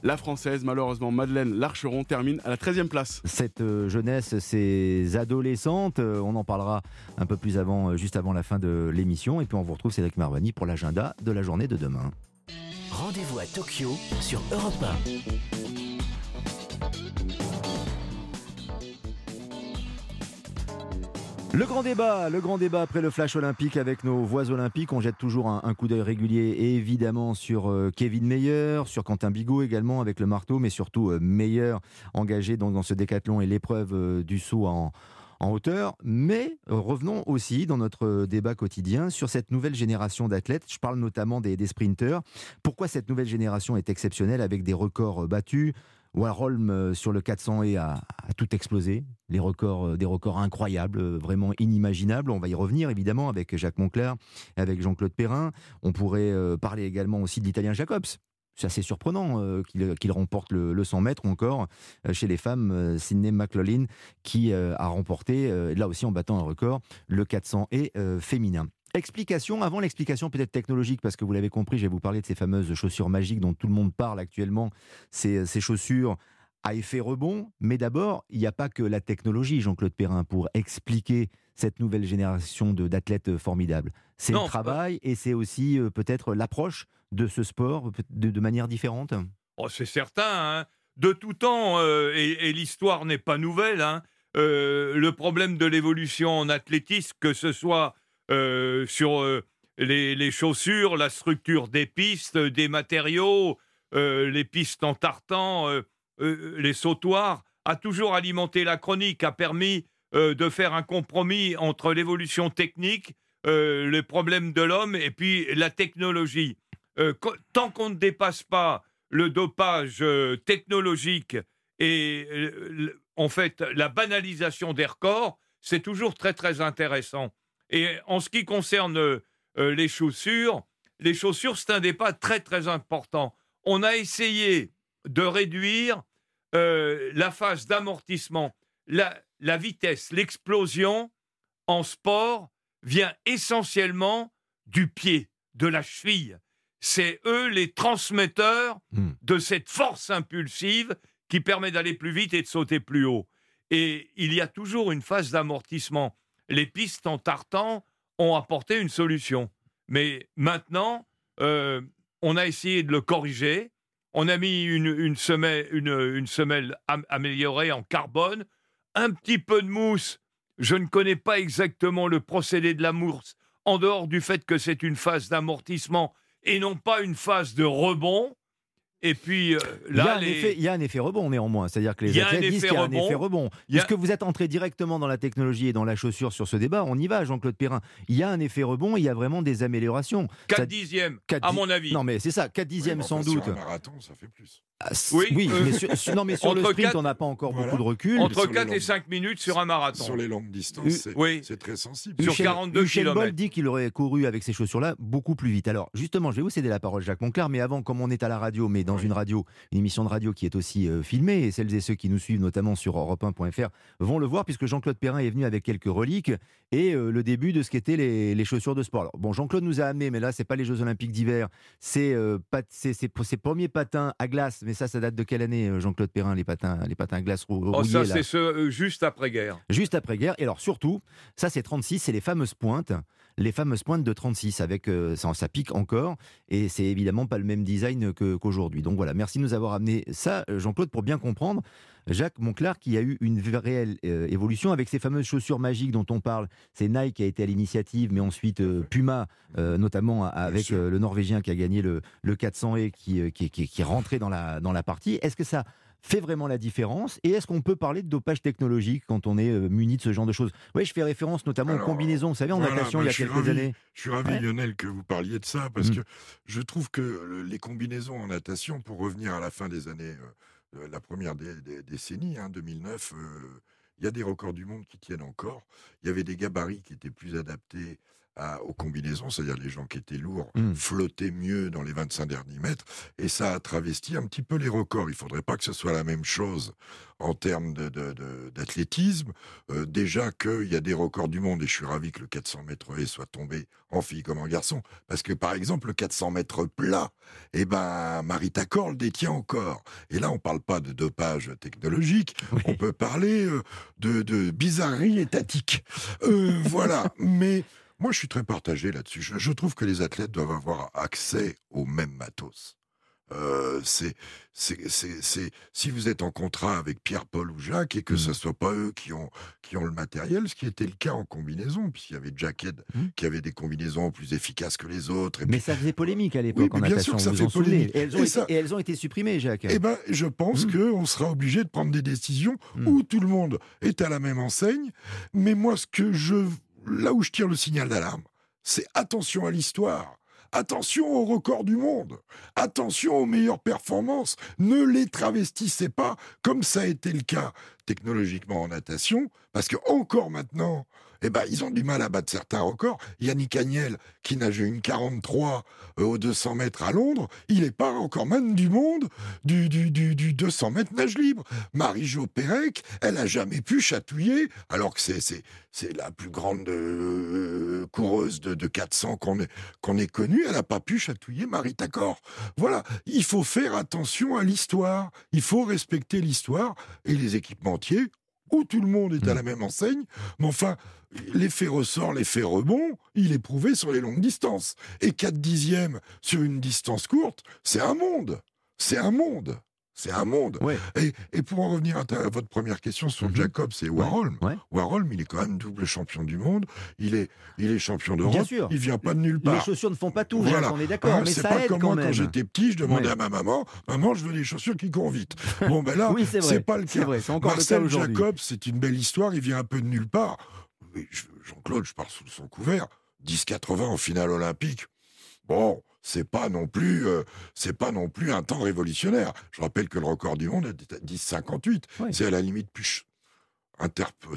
La française, malheureusement, Madeleine Larcheron, termine à la 13e place. Cette euh, jeunesse, ces adolescentes, euh, on en parlera un peu plus avant, euh, juste avant la fin de l'émission. Et puis on vous retrouve Cédric Marvani pour l'agenda de la journée de demain. Rendez-vous à Tokyo sur Europe Le grand débat, le grand débat après le flash olympique avec nos voix olympiques. On jette toujours un, coup d'œil régulier, évidemment, sur euh, Kevin Meyer, sur Quentin Bigot également avec le marteau, mais surtout euh, Meyer engagé dans ce décathlon et l'épreuve euh, du saut en, hauteur. Mais revenons aussi dans notre débat quotidien sur cette nouvelle génération d'athlètes. Je parle notamment des, sprinteurs. Pourquoi cette nouvelle génération est exceptionnelle avec des records battus Warholm euh, sur le 400 et a, tout explosé. Les records, euh, des records incroyables, euh, vraiment inimaginables. On va y revenir évidemment avec Jacques Moncler, avec Jean-Claude Perrin. On pourrait parler également aussi de l'Italien Jacobs. C'est assez surprenant qu'il remporte le, le 100 mètres ou encore chez les femmes, euh, Sydney McLaughlin qui a remporté, là aussi en battant un record, le 400 et féminin. Explication, avant l'explication peut-être technologique, parce que vous l'avez compris, je vais vous parler de ces fameuses chaussures magiques dont tout le monde parle actuellement, ces, ces chaussures à effet rebond. Mais d'abord, il n'y a pas que la technologie, Jean-Claude Perrin, pour expliquer cette nouvelle génération d'athlètes formidables. C'est le travail et c'est aussi euh, peut-être l'approche de ce sport de, de manière différente. Oh, c'est certain. hein. De tout temps, euh, et, et l'histoire n'est pas nouvelle, hein, euh, le problème de l'évolution en athlétisme, que ce soit euh, sur euh, les, chaussures, la structure des pistes, des matériaux, euh, les pistes en tartan, euh, euh, les sautoirs, a toujours alimenté la chronique, a permis euh, de faire un compromis entre l'évolution technique, euh, les problèmes de l'homme et puis la technologie. Euh, tant qu'on ne dépasse pas le dopage euh, technologique et euh, en fait la banalisation des records, c'est toujours très très intéressant. Et en ce qui concerne euh, euh, les chaussures, les chaussures, c'est un débat très très important. On a essayé de réduire euh, la phase d'amortissement, la, la vitesse, l'explosion en sport vient essentiellement du pied, de la cheville. C'est eux les transmetteurs Hmm. de cette force impulsive qui permet d'aller plus vite et de sauter plus haut. Et il y a toujours une phase d'amortissement. Les pistes en tartan ont apporté une solution. Mais maintenant, euh, on a essayé de le corriger. On a mis une, semelle, améliorée en carbone, un petit peu de mousse. Je ne connais pas exactement le procédé de la mousse, en dehors du fait que c'est une phase d'amortissement et non pas une phase de rebond. Et puis euh, Il y, a là, un les- effet, il y a un effet rebond néanmoins, c'est-à-dire que les athlètes disent effet qu'il y a un rebond. effet rebond. A- Puisque vous êtes entré directement dans la technologie et dans la chaussure sur ce débat, on y va, Jean-Claude Perrin. Il y a un effet rebond, il y a vraiment des améliorations. 4 Ça- dixièmes, à di- mon avis. Non mais c'est ça, 4 Oui, dixièmes sans enfin, sur doute. un marathon, ça fait plus. Ah, Oui, oui, euh, mais sur, sur- non, mais sur le sprint, on n'a pas encore Voilà. beaucoup de recul. Entre sur les 4 et longues- 5 minutes sur un marathon. Sur les longues distances, U- c'est oui. c'est très sensible. Sur Usain- 42 Usain Bolt dit qu'il aurait couru avec ces chaussures-là beaucoup plus vite. Alors, justement, je vais vous céder la parole, Jacques Monclar, mais avant, comme on est à la radio, mais dans Oui. une radio, une émission de radio qui est aussi euh, filmée, et celles et ceux qui nous suivent, notamment sur europe1.fr, vont le voir, puisque Jean-Claude Perrin est venu avec quelques reliques et euh, le début de ce qu'étaient les, les chaussures de sport. Alors, bon, Jean-Claude nous a amené, mais là, c'est pas les Jeux Olympiques d'hiver, c'est euh, ses premiers patins à glace, mais ça, ça date de quelle année, euh, Jean-Claude Perrin, les patins, les patins à glace rou- Oh, rouillés, ça, c'est ce, euh, juste après-guerre. Juste après-guerre. Et alors surtout, ça c'est 36, c'est les fameuses pointes. Les fameuses pointes de 36, avec euh, ça, ça pique encore, et c'est évidemment pas le même design que- Donc voilà, merci de nous avoir amené ça, euh, Jean-Claude, pour bien comprendre. Jacques Monclar, qui a eu une réelle euh, évolution avec ces fameuses chaussures magiques dont on parle. C'est Nike qui a été à l'initiative, mais ensuite euh, Puma, euh, notamment avec le Norvégien qui a gagné le, le 400 et qui, qui, qui- qui est rentré dans la, dans la partie. Est-ce que ça fait vraiment la différence Et est-ce qu'on peut parler de dopage technologique quand on est euh, muni de ce genre de choses? Oui, je fais référence notamment Alors, aux combinaisons. Vous savez, en voilà, natation, moi, il y a quelques ravi. années. Je suis ravi, Ouais. Lionel, que vous parliez de ça, parce Mm. que je trouve que le- les combinaisons en natation, pour revenir à la fin des années, euh, euh, la première dé- dé- décennie, hein, 2009, euh, il y a des records du monde qui tiennent encore. Il y avait des gabarits qui étaient plus adaptés à- aux combinaisons, c'est-à-dire les gens qui étaient lourds Mm. flottaient mieux dans les 25 derniers mètres, et ça a travesti un petit peu les records. Il ne faudrait pas que ce soit la même chose en termes de- de- de- d'athlétisme. Euh, déjà qu'il y a des records du monde, et je suis ravi que le 400 mètres haie soit tombé en fille comme en garçon, parce que par exemple, le 400 mètres plat, eh ben, Marita Corr le détient encore. Et là, on ne parle pas de dopage technologique, on peut parler euh, de, de bizarrerie étatique. Euh, voilà, mais moi, je suis très partagé là-dessus. Je, je trouve que les athlètes doivent avoir accès au même matos. Euh, c'est, si vous êtes en contrat avec Pierre, Paul ou Jacques et que Mm. ce ne soit pas eux qui ont, qui ont le matériel, ce qui était le cas en combinaison, puisqu'il y avait Jacked Mm. qui avait des combinaisons plus efficaces que les autres. Et Mais puis- ça faisait polémique à l'époque Oui, bien natation. sûr que ça fait polémique. Et elles, ont Et été, ça- et elles ont été supprimées, Jacques. eh ben, je pense Mm. qu'on sera obligé de prendre des décisions Mm. où tout le monde est à la même enseigne. Mais moi, ce que je, là où je tire le signal d'alarme, c'est attention à l'histoire. Attention aux records du monde. Attention aux meilleures performances. Ne les travestissez pas comme ça a été le cas technologiquement en natation, parce que encore maintenant, eh ben, ils ont du mal à battre certains records. Yannick Agnel, qui nageait une 43 euh, aux 200 mètres à Londres, il n'est pas encore man du monde du, du, du, du 200 mètres nage libre. Marie-Jo Pérec, elle a jamais pu chatouiller, alors que c'est la plus grande euh, coureuse de, de 400 qu'on ait, qu'on ait connue. Elle n'a pas pu chatouiller Marie Tacor. Voilà, il faut faire attention à l'histoire. Il faut respecter l'histoire et les équipementiers où tout le monde est à Mm. la même enseigne. Mais enfin, l'effet ressort, l'effet rebond, il est prouvé sur les longues distances. Et 4 dixièmes sur une distance courte, c'est un monde. C'est un monde. C'est un monde. Ouais. Et, et pour en revenir à, ta- à votre première question sur Mhm. Jacobs et Warholm, Ouais. Warholm, il est quand même double champion du monde. Il est, il est champion Bien d'Europe. sûr. Il vient pas de nulle Les part. chaussures ne font pas tout, Voilà. Jacques, on est d'accord, mais c'est ça pas aide comme quand moi quand j'étais petit, je demandais Ouais. à ma maman, maman, je veux des chaussures qui courent vite. Bon ben là, Oui, c'est pas le cas. vrai, c'est encore Marcel. Jacobs, c'est une belle histoire. Il vient un peu de nulle part. Jean-Claude, je pars sous son couvert. 10,80 en finale olympique. Bon, c'est pas non plus, euh, c'est pas non plus un temps révolutionnaire. Je rappelle que le record du monde est à 10,58. C'est à la limite plus.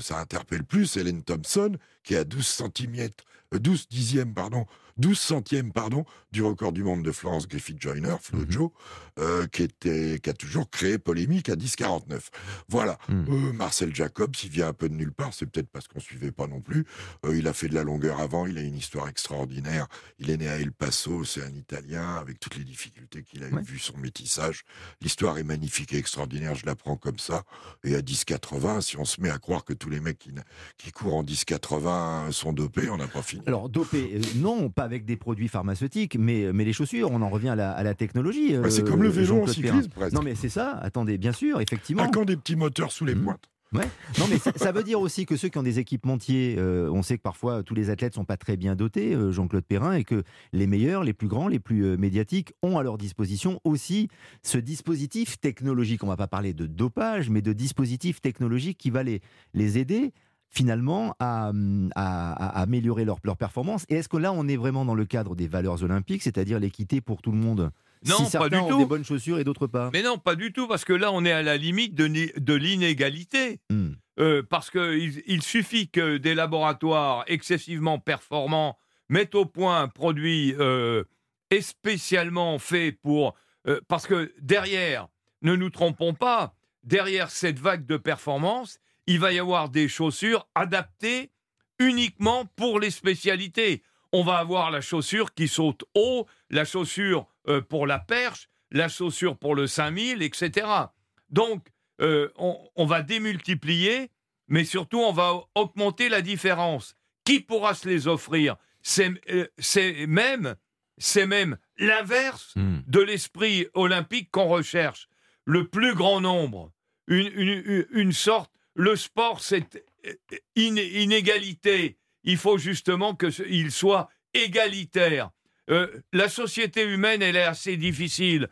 Ça interpelle plus Hélène Thompson, qui est à 12 centimètres, euh, 12 dixièmes, pardon, 12 centièmes, pardon, du record du monde de Florence Griffith Joyner, Flojo, euh, qui, était, qui a toujours créé polémique à 10,49. Voilà. Euh, Marcel Jacobs, il vient un peu de nulle part, c'est peut-être parce qu'on suivait pas non plus. Euh, il a fait de la longueur avant, il a une histoire extraordinaire. Il est né à El Paso, c'est un Italien, avec toutes les difficultés qu'il a eues, vu son métissage. L'histoire est magnifique et extraordinaire, je la prends comme ça. Et à 10,80, si on se met à croire que tous les mecs qui, qui courent en 10,80 sont dopés, on n'a pas fini. Alors, dopé, euh, non, pas avec des produits pharmaceutiques, mais, mais les chaussures, on en revient à la, à la technologie. Bah, c'est euh, comme le vélo en cyclisme, Perrin. presque. Non, mais c'est ça, attendez, bien sûr, effectivement. Ah, quand des petits moteurs sous les pointes? Ouais. Non, mais ça, ça veut dire aussi que ceux qui ont des équipementiers, euh, on sait que parfois tous les athlètes sont pas très bien dotés, euh, Jean-Claude Perrin, et que les meilleurs, les plus grands, les plus euh, médiatiques ont à leur disposition aussi ce dispositif technologique. On va pas parler de dopage, mais de dispositif technologique qui va les, les aider finalement à, hum, à- à améliorer leur, leur performance. Et est-ce que là, on est vraiment dans le cadre des valeurs olympiques, c'est-à-dire l'équité pour tout le monde? Non, si pas du ont tout. des bonnes chaussures et d'autres pas. Mais non, pas du tout, parce que là, on est à la limite de, de l'inégalité. Hmm. Euh, parce qu'il il suffit que des laboratoires excessivement performants mettent au point un produit euh, spécialement fait pour... euh, parce que derrière, ne nous trompons pas, derrière cette vague de performance, il va y avoir des chaussures adaptées uniquement pour les spécialités. On va avoir la chaussure qui saute haut, la chaussure euh, pour la perche, la chaussure pour le 5000, etc. Donc, euh, on, on va démultiplier, mais surtout, on va augmenter la différence. Qui pourra se les offrir? C'est euh, même, même l'inverse de l'esprit olympique qu'on recherche. Le plus grand nombre, une- une- une sorte, le sport, c'est euh, in- inégalité. Il faut justement qu'il soit égalitaire. Euh, la société humaine, elle est assez difficile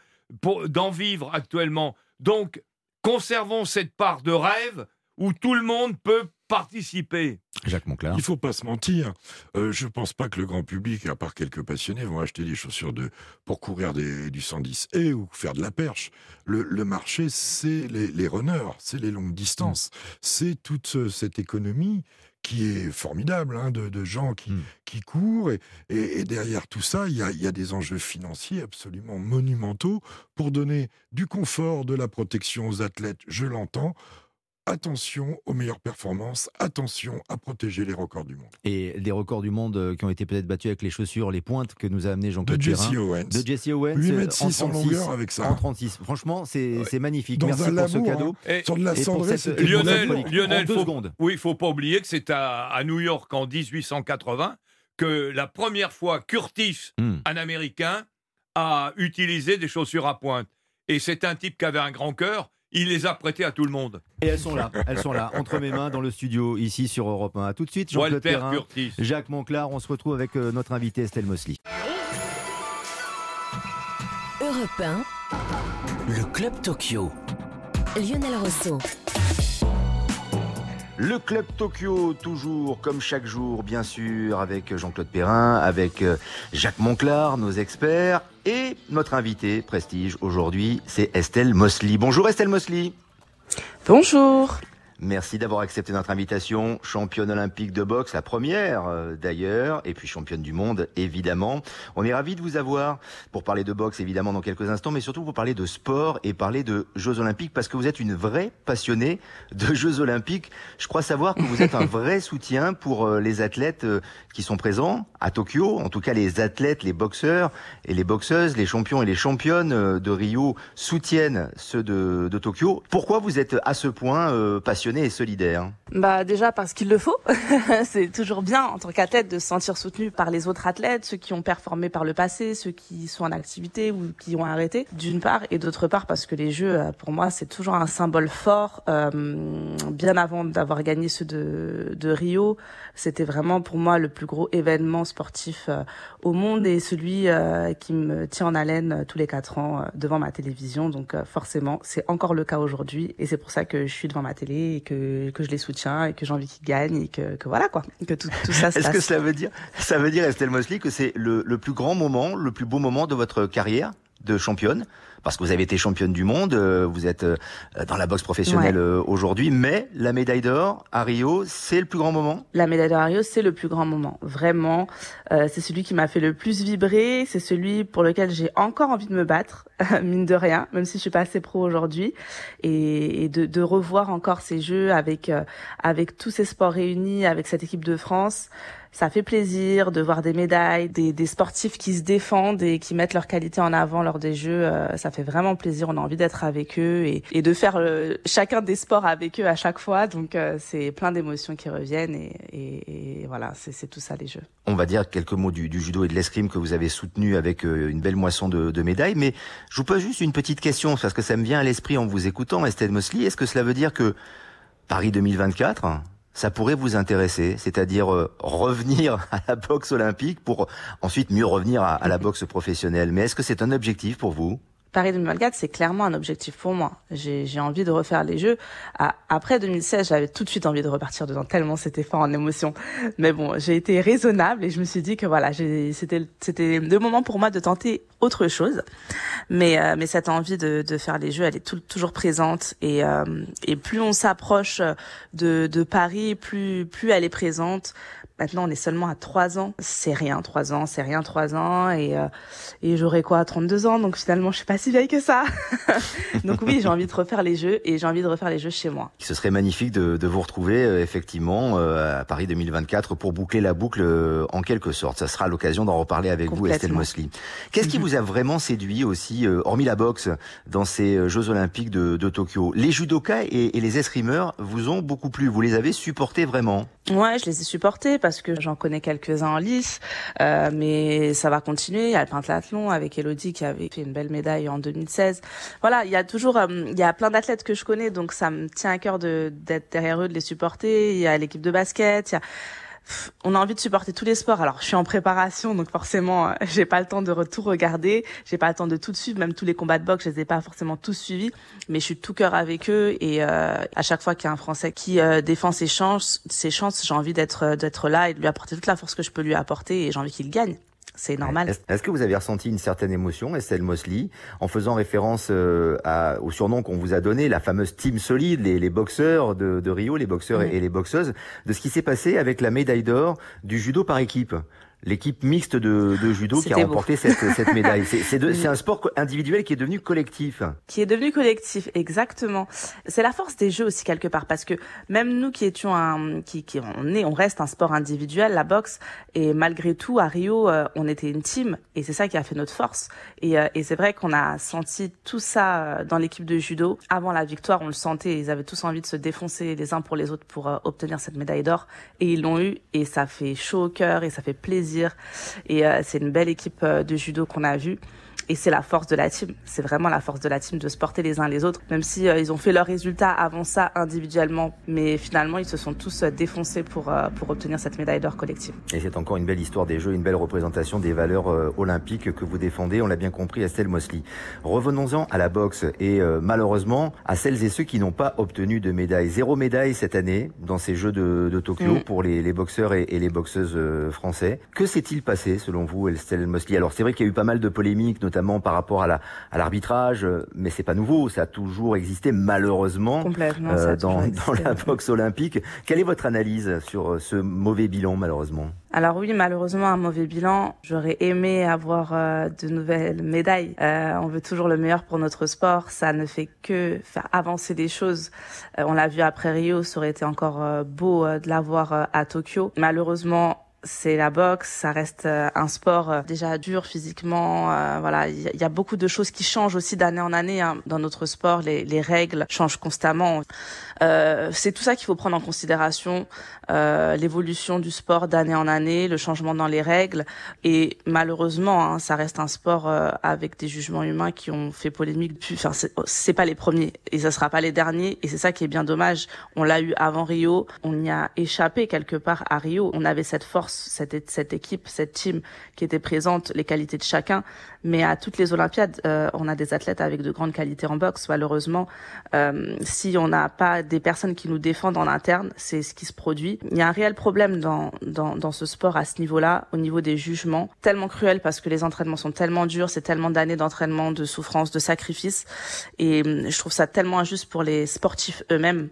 d'en vivre actuellement. Donc, conservons cette part de rêve où tout le monde peut participer. Jacques Monclar. Il faut pas se mentir. Euh, je pense pas que le grand public, à part quelques passionnés, vont acheter des chaussures de pour courir des- du 110 et ou faire de la perche. Le, le marché, c'est les, les runners, c'est les longues distances, c'est toute ce- cette économie qui est formidable, hein, de, de gens qui, qui courent. Et, et- et derrière tout ça, il y a, il y a des enjeux financiers absolument monumentaux pour donner du confort, de la protection aux athlètes, je l'entends. Attention aux meilleures performances, attention à protéger les records du monde. Et des records du monde euh, qui ont été peut-être battus avec les chaussures, les pointes que nous a amené Jean-Claude De Jesse Perrin. Owens. De Jesse Owens. 8 euh, mètres 6 en 36, longueur avec ça. En 36. Franchement, c'est magnifique. Dans Merci un pour ce cadeau. hein. Sur de la Et cendrée, cette- Lionel. Lionel, faut- secondes. Oui, il faut pas oublier que c'est à, à New York en 1880 que la première fois Curtis, Hmm. un Américain, a utilisé des chaussures à pointe. Et c'est un type qui avait un grand cœur. Il les a prêtées à tout le monde. Et elles sont là, elles sont là, entre mes mains dans le studio, ici sur Europe 1. À tout de suite, Jean-Claude Perrin, Curtis. Jacques Monclar. On se retrouve avec euh, notre invité Estelle Mosley. Europe 1, Le Club Tokyo. Lionel Rousseau. Le Club Tokyo, toujours comme chaque jour, bien sûr, avec Jean-Claude Perrin, avec euh, Jacques Monclar, nos experts, et notre invité prestige aujourd'hui, c'est Estelle Mosley. Bonjour Estelle Mosley. Bonjour. Merci d'avoir accepté notre invitation. Championne olympique de boxe, la première euh, d'ailleurs, et puis championne du monde, évidemment. On est ravis de vous avoir pour parler de boxe, évidemment, dans quelques instants, mais surtout pour parler de sport et parler de Jeux olympiques, parce que vous êtes une vraie passionnée de Jeux olympiques. Je crois savoir que vous êtes un vrai soutien pour euh, les athlètes euh, qui sont présents à Tokyo, en tout cas les athlètes, les boxeurs et les boxeuses, les champions et les championnes de Rio soutiennent ceux de, Tokyo. Pourquoi vous êtes à ce point euh, passionné et solidaire Bah déjà parce qu'il le faut. c'est toujours bien en tant qu'athlète de se sentir soutenu par les autres athlètes, ceux qui ont performé par le passé, ceux qui sont en activité ou qui ont arrêté, d'une part, et d'autre part parce que les Jeux, euh, pour moi, c'est toujours un symbole fort. Euh, bien avant d'avoir gagné ceux de, Rio, c'était vraiment pour moi le plus gros événement sportif euh, au monde et celui qui me tient en haleine tous les quatre ans devant ma télévision. Donc forcément, c'est encore le cas aujourd'hui et c'est pour ça que je suis devant ma télé et que, que je les soutiens et que j'ai envie qu'ils gagnent et que, que voilà quoi, que tout, tout ça se Est-ce que cela veut dire, ça veut dire Estelle Mosley que c'est le, le plus grand moment, le plus beau moment de votre carrière de championne? Parce que vous avez été championne du monde, euh, vous êtes euh, dans la boxe professionnelle Ouais. euh, aujourd'hui, mais la médaille d'or à Rio, c'est le plus grand moment? La médaille de Rio, c'est le plus grand moment. Vraiment, Euh, c'est celui qui m'a fait le plus vibrer. C'est celui pour lequel j'ai encore envie de me battre, mine de rien, même si je suis pas assez pro aujourd'hui. Et, et de, de revoir encore ces jeux avec euh, avec tous ces sports réunis, avec cette équipe de France. Ça fait plaisir de voir des médailles, des, des sportifs qui se défendent et qui mettent leurs qualités en avant lors des jeux. Euh, ça fait vraiment plaisir. On a envie d'être avec eux et, et de faire euh, chacun des sports avec eux à chaque fois. Donc euh, c'est plein d'émotions qui reviennent et, et, et voilà, c'est c'est tout ça les jeux. On va dire quelques mots du, du judo et de l'escrime que vous avez soutenu avec euh, une belle moisson de, de médailles, mais je vous pose juste une petite question parce que ça me vient à l'esprit en vous écoutant, Estelle Mosley. Est-ce que cela veut dire que Paris 2024, ça pourrait vous intéresser, c'est-à-dire euh, revenir à la boxe olympique pour ensuite mieux revenir à, à la boxe professionnelle. Mais est-ce que c'est un objectif pour vous? Paris 2024, c'est clairement un objectif pour moi. J'ai envie de refaire les Jeux. À- après 2016, j'avais tout de suite envie de repartir dedans, tellement c'était fort en émotion. Mais bon, j'ai été raisonnable et je me suis dit que voilà, c'était le moment pour moi de tenter autre chose. Mais euh, mais cette envie de, de faire les Jeux, elle est toujours présente et euh, et plus on s'approche de de Paris, plus plus elle est présente. Maintenant, on est seulement à trois ans. C'est rien, trois ans, c'est rien, trois ans. Et, euh, et j'aurai quoi, 32 ans? Donc finalement, je suis pas si vieille que ça. donc oui, j'ai envie de refaire les jeux et j'ai envie de refaire les jeux chez moi. Ce serait magnifique de, de vous retrouver euh, effectivement euh, à Paris 2024 pour boucler la boucle euh, en quelque sorte. Ça sera l'occasion d'en reparler avec vous, Estelle. Mosley. Qu'est-ce qui vous a vraiment séduit aussi, hormis la boxe, dans ces Jeux Olympiques de, de Tokyo? Les judokas et, et les escrimeurs vous ont beaucoup plu. Vous les avez supportés vraiment? Ouais, je les ai supportés parce que j'en connais quelques-uns en lice, euh, mais ça va continuer. Il y a le pentathlon avec Elodie qui avait fait une belle médaille en 2016. Voilà, il y a toujours, euh, il y a plein d'athlètes que je connais, donc ça me tient à cœur de d'être derrière eux, de les supporter. Il y a l'équipe de basket, il y a on a envie de supporter tous les sports. Alors, je suis en préparation, donc forcément, euh, j'ai pas le temps de tout regarder, j'ai pas le temps de tout suivre, même tous les combats de boxe, je les ai pas forcément tous suivis, mais je suis tout cœur avec eux. Et euh, à chaque fois qu'il y a un Français qui euh, défend ses chances, ses chances, j'ai envie d'être euh, d'être là et de lui apporter toute la force que je peux lui apporter. Et j'ai envie qu'il gagne. C'est normal. Est-ce que vous avez ressenti une certaine émotion, Estelle Mosley, en faisant référence euh, à, au surnom qu'on vous a donné, la fameuse team solide, les, les boxeurs de, de Rio, les boxeurs Mhm. et les boxeuses, de ce qui s'est passé avec la médaille d'or du judo par équipe? L'équipe mixte de, de judo qui a remporté cette, cette médaille. C'est- un sport individuel qui est devenu collectif. qui est devenu collectif exactement. C'est la force des jeux aussi quelque part parce que même nous qui étions un qui qui on est on reste un sport individuel la boxe et malgré tout à Rio euh, on était une team et c'est ça qui a fait notre force. Et, euh, et c'est vrai qu'on a senti tout ça euh, dans l'équipe de judo. Avant la victoire on le sentait ils avaient tous envie de se défoncer les uns pour les autres pour obtenir cette médaille d'or et ils l'ont eu et ça fait chaud au cœur et ça fait plaisir et euh, c'est une belle équipe euh, de judo qu'on a vue et c'est la force de la team. C'est vraiment la force de la team de se porter les uns les autres, même si euh, ils ont fait leurs résultats avant ça individuellement, mais finalement ils se sont tous euh, défoncés pour euh, pour obtenir cette médaille d'or collective. Et c'est encore une belle histoire des Jeux, une belle représentation des valeurs olympiques que vous défendez, on l'a bien compris, Estelle Mosley. Revenons-en à la boxe et malheureusement à celles et ceux qui n'ont pas obtenu de médaille. Zéro médaille cette année dans ces Jeux de, de Tokyo Mm. pour les, les boxeurs et, et les boxeuses français. Que s'est-il passé selon vous, Estelle Mosley Alors c'est vrai qu'il y a eu pas mal de polémiques, notamment par rapport à la à l'arbitrage, euh, mais c'est pas nouveau, ça a toujours existé malheureusement euh, dans, existé. la boxe olympique. Quelle est votre analyse sur euh, ce mauvais bilan malheureusement? Alors oui, malheureusement, un mauvais bilan. J'aurais aimé avoir euh, de nouvelles médailles. Euh, on veut toujours le meilleur pour notre sport. Ça ne fait que faire avancer des choses. On l'a vu après Rio, ça aurait été encore beau de l'avoir à Tokyo. Malheureusement, c'est la boxe, ça reste euh, un sport euh, déjà dur physiquement. euh, voilà, il y, a- beaucoup de choses qui changent aussi d'année en année hein. dans notre sport. Les, les règles changent constamment. Euh, c'est tout ça qu'il faut prendre en considération, euh, l'évolution du sport d'année en année, le changement dans les règles. Et malheureusement, hein, ça reste un sport euh, avec des jugements humains qui ont fait polémique. depuis- Enfin, c'est- c'est pas les premiers et ça sera pas les derniers. Et c'est ça qui est bien dommage. On l'a eu avant Rio, on y a échappé quelque part à Rio. On avait cette force cette équipe, cette team qui était présente, les qualités de chacun. Mais à toutes les Olympiades, euh, on a des athlètes avec de grandes qualités en boxe. Malheureusement, euh, si on n'a pas des personnes qui nous défendent en interne, c'est ce qui se produit. Il y a un réel problème dans, dans, dans ce sport à ce niveau-là, au niveau des jugements, tellement cruel parce que les entraînements sont tellement durs, c'est tellement d'années d'entraînement, de souffrance, de sacrifice. Et hum, je trouve ça tellement injuste pour les sportifs eux-mêmes.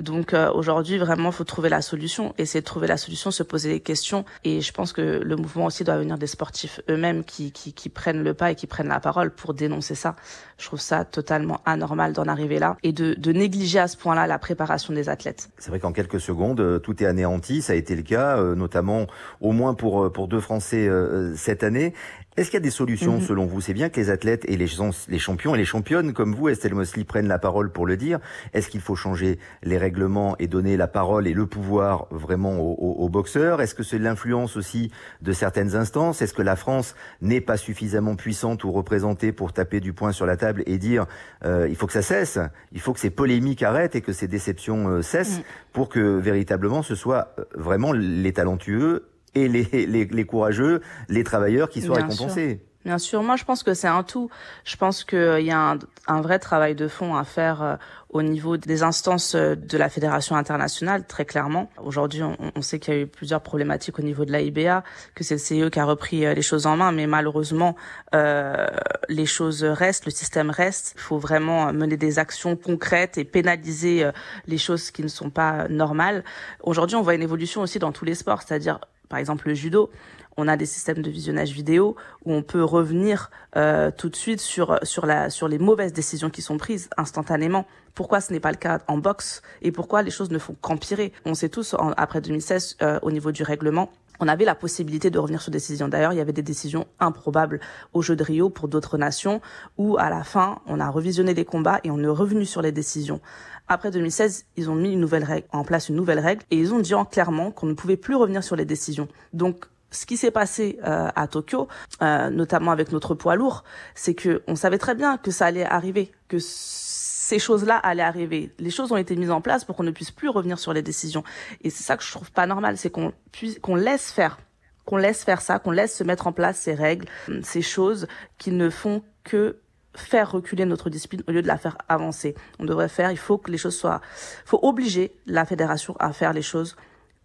Donc euh, aujourd'hui, vraiment, faut trouver la solution, essayer de trouver la solution, se poser des questions. Et je pense que le mouvement aussi doit venir des sportifs eux-mêmes qui, qui, qui, prennent le pas et qui prennent la parole pour dénoncer ça. Je trouve ça totalement anormal d'en arriver là et de, de négliger à ce point-là la préparation des athlètes. C'est vrai qu'en quelques secondes, euh, tout est anéanti. Ça a été le cas, euh, notamment au moins pour, pour deux Français cette année. Est-ce qu'il y a des solutions mhm. selon vous? C'est bien que les athlètes et les, les champions et les championnes comme vous, Estelle Mosley, prennent la parole pour le dire. Est-ce qu'il faut changer les règlements et donner la parole et le pouvoir vraiment aux, boxeurs? Est-ce que c'est l'influence aussi de certaines instances? Est-ce que la France n'est pas suffisamment puissante ou représentée pour taper du poing sur la table? Et dire euh, il faut que ça cesse, il faut que ces polémiques arrêtent et que ces déceptions euh, cessent mm. pour que véritablement ce soit euh, vraiment les talentueux et les, les, les, courageux, les travailleurs qui soient récompensés. Bien sûr, moi je pense que c'est un tout. Je pense qu'il euh, y a un, un, vrai travail de fond à faire euh, au niveau des instances euh, de la fédération internationale, très clairement. Aujourd'hui, on, on, sait qu'il y a eu plusieurs problématiques au niveau de l'AIBA, que c'est le CE qui a repris les choses en main, mais malheureusement, euh, les choses restent, le système reste. Il faut vraiment mener des actions concrètes et pénaliser les choses qui ne sont pas normales. Aujourd'hui, on voit une évolution aussi dans tous les sports, c'est-à-dire par exemple le judo, on a des systèmes de visionnage vidéo où on peut revenir euh, tout de suite sur sur la sur les mauvaises décisions qui sont prises instantanément. Pourquoi ce n'est pas le cas en boxe et pourquoi les choses ne font qu'empirer? On sait tous après 2016 euh, au niveau du règlement on avait la possibilité de revenir sur des décisions. D'ailleurs, il y avait des décisions improbables au jeu de Rio pour d'autres nations où à la fin, on a revisionné les combats et on est revenu sur les décisions. Après 2016, ils ont mis une nouvelle règle, en place une nouvelle règle et ils ont dit en clairement qu'on ne pouvait plus revenir sur les décisions. Donc ce qui s'est passé euh, à Tokyo, euh, notamment avec notre poids lourd, c'est que on savait très bien que ça allait arriver, que ces choses-là allaient arriver. Les choses ont été mises en place pour qu'on ne puisse plus revenir sur les décisions. Et c'est ça que je trouve pas normal, c'est qu'on puisse, qu'on laisse faire, qu'on laisse faire ça, qu'on laisse se mettre en place ces règles, ces choses qui ne font que faire reculer notre discipline au lieu de la faire avancer. On devrait faire, il faut que les choses soient, faut obliger la fédération à faire les choses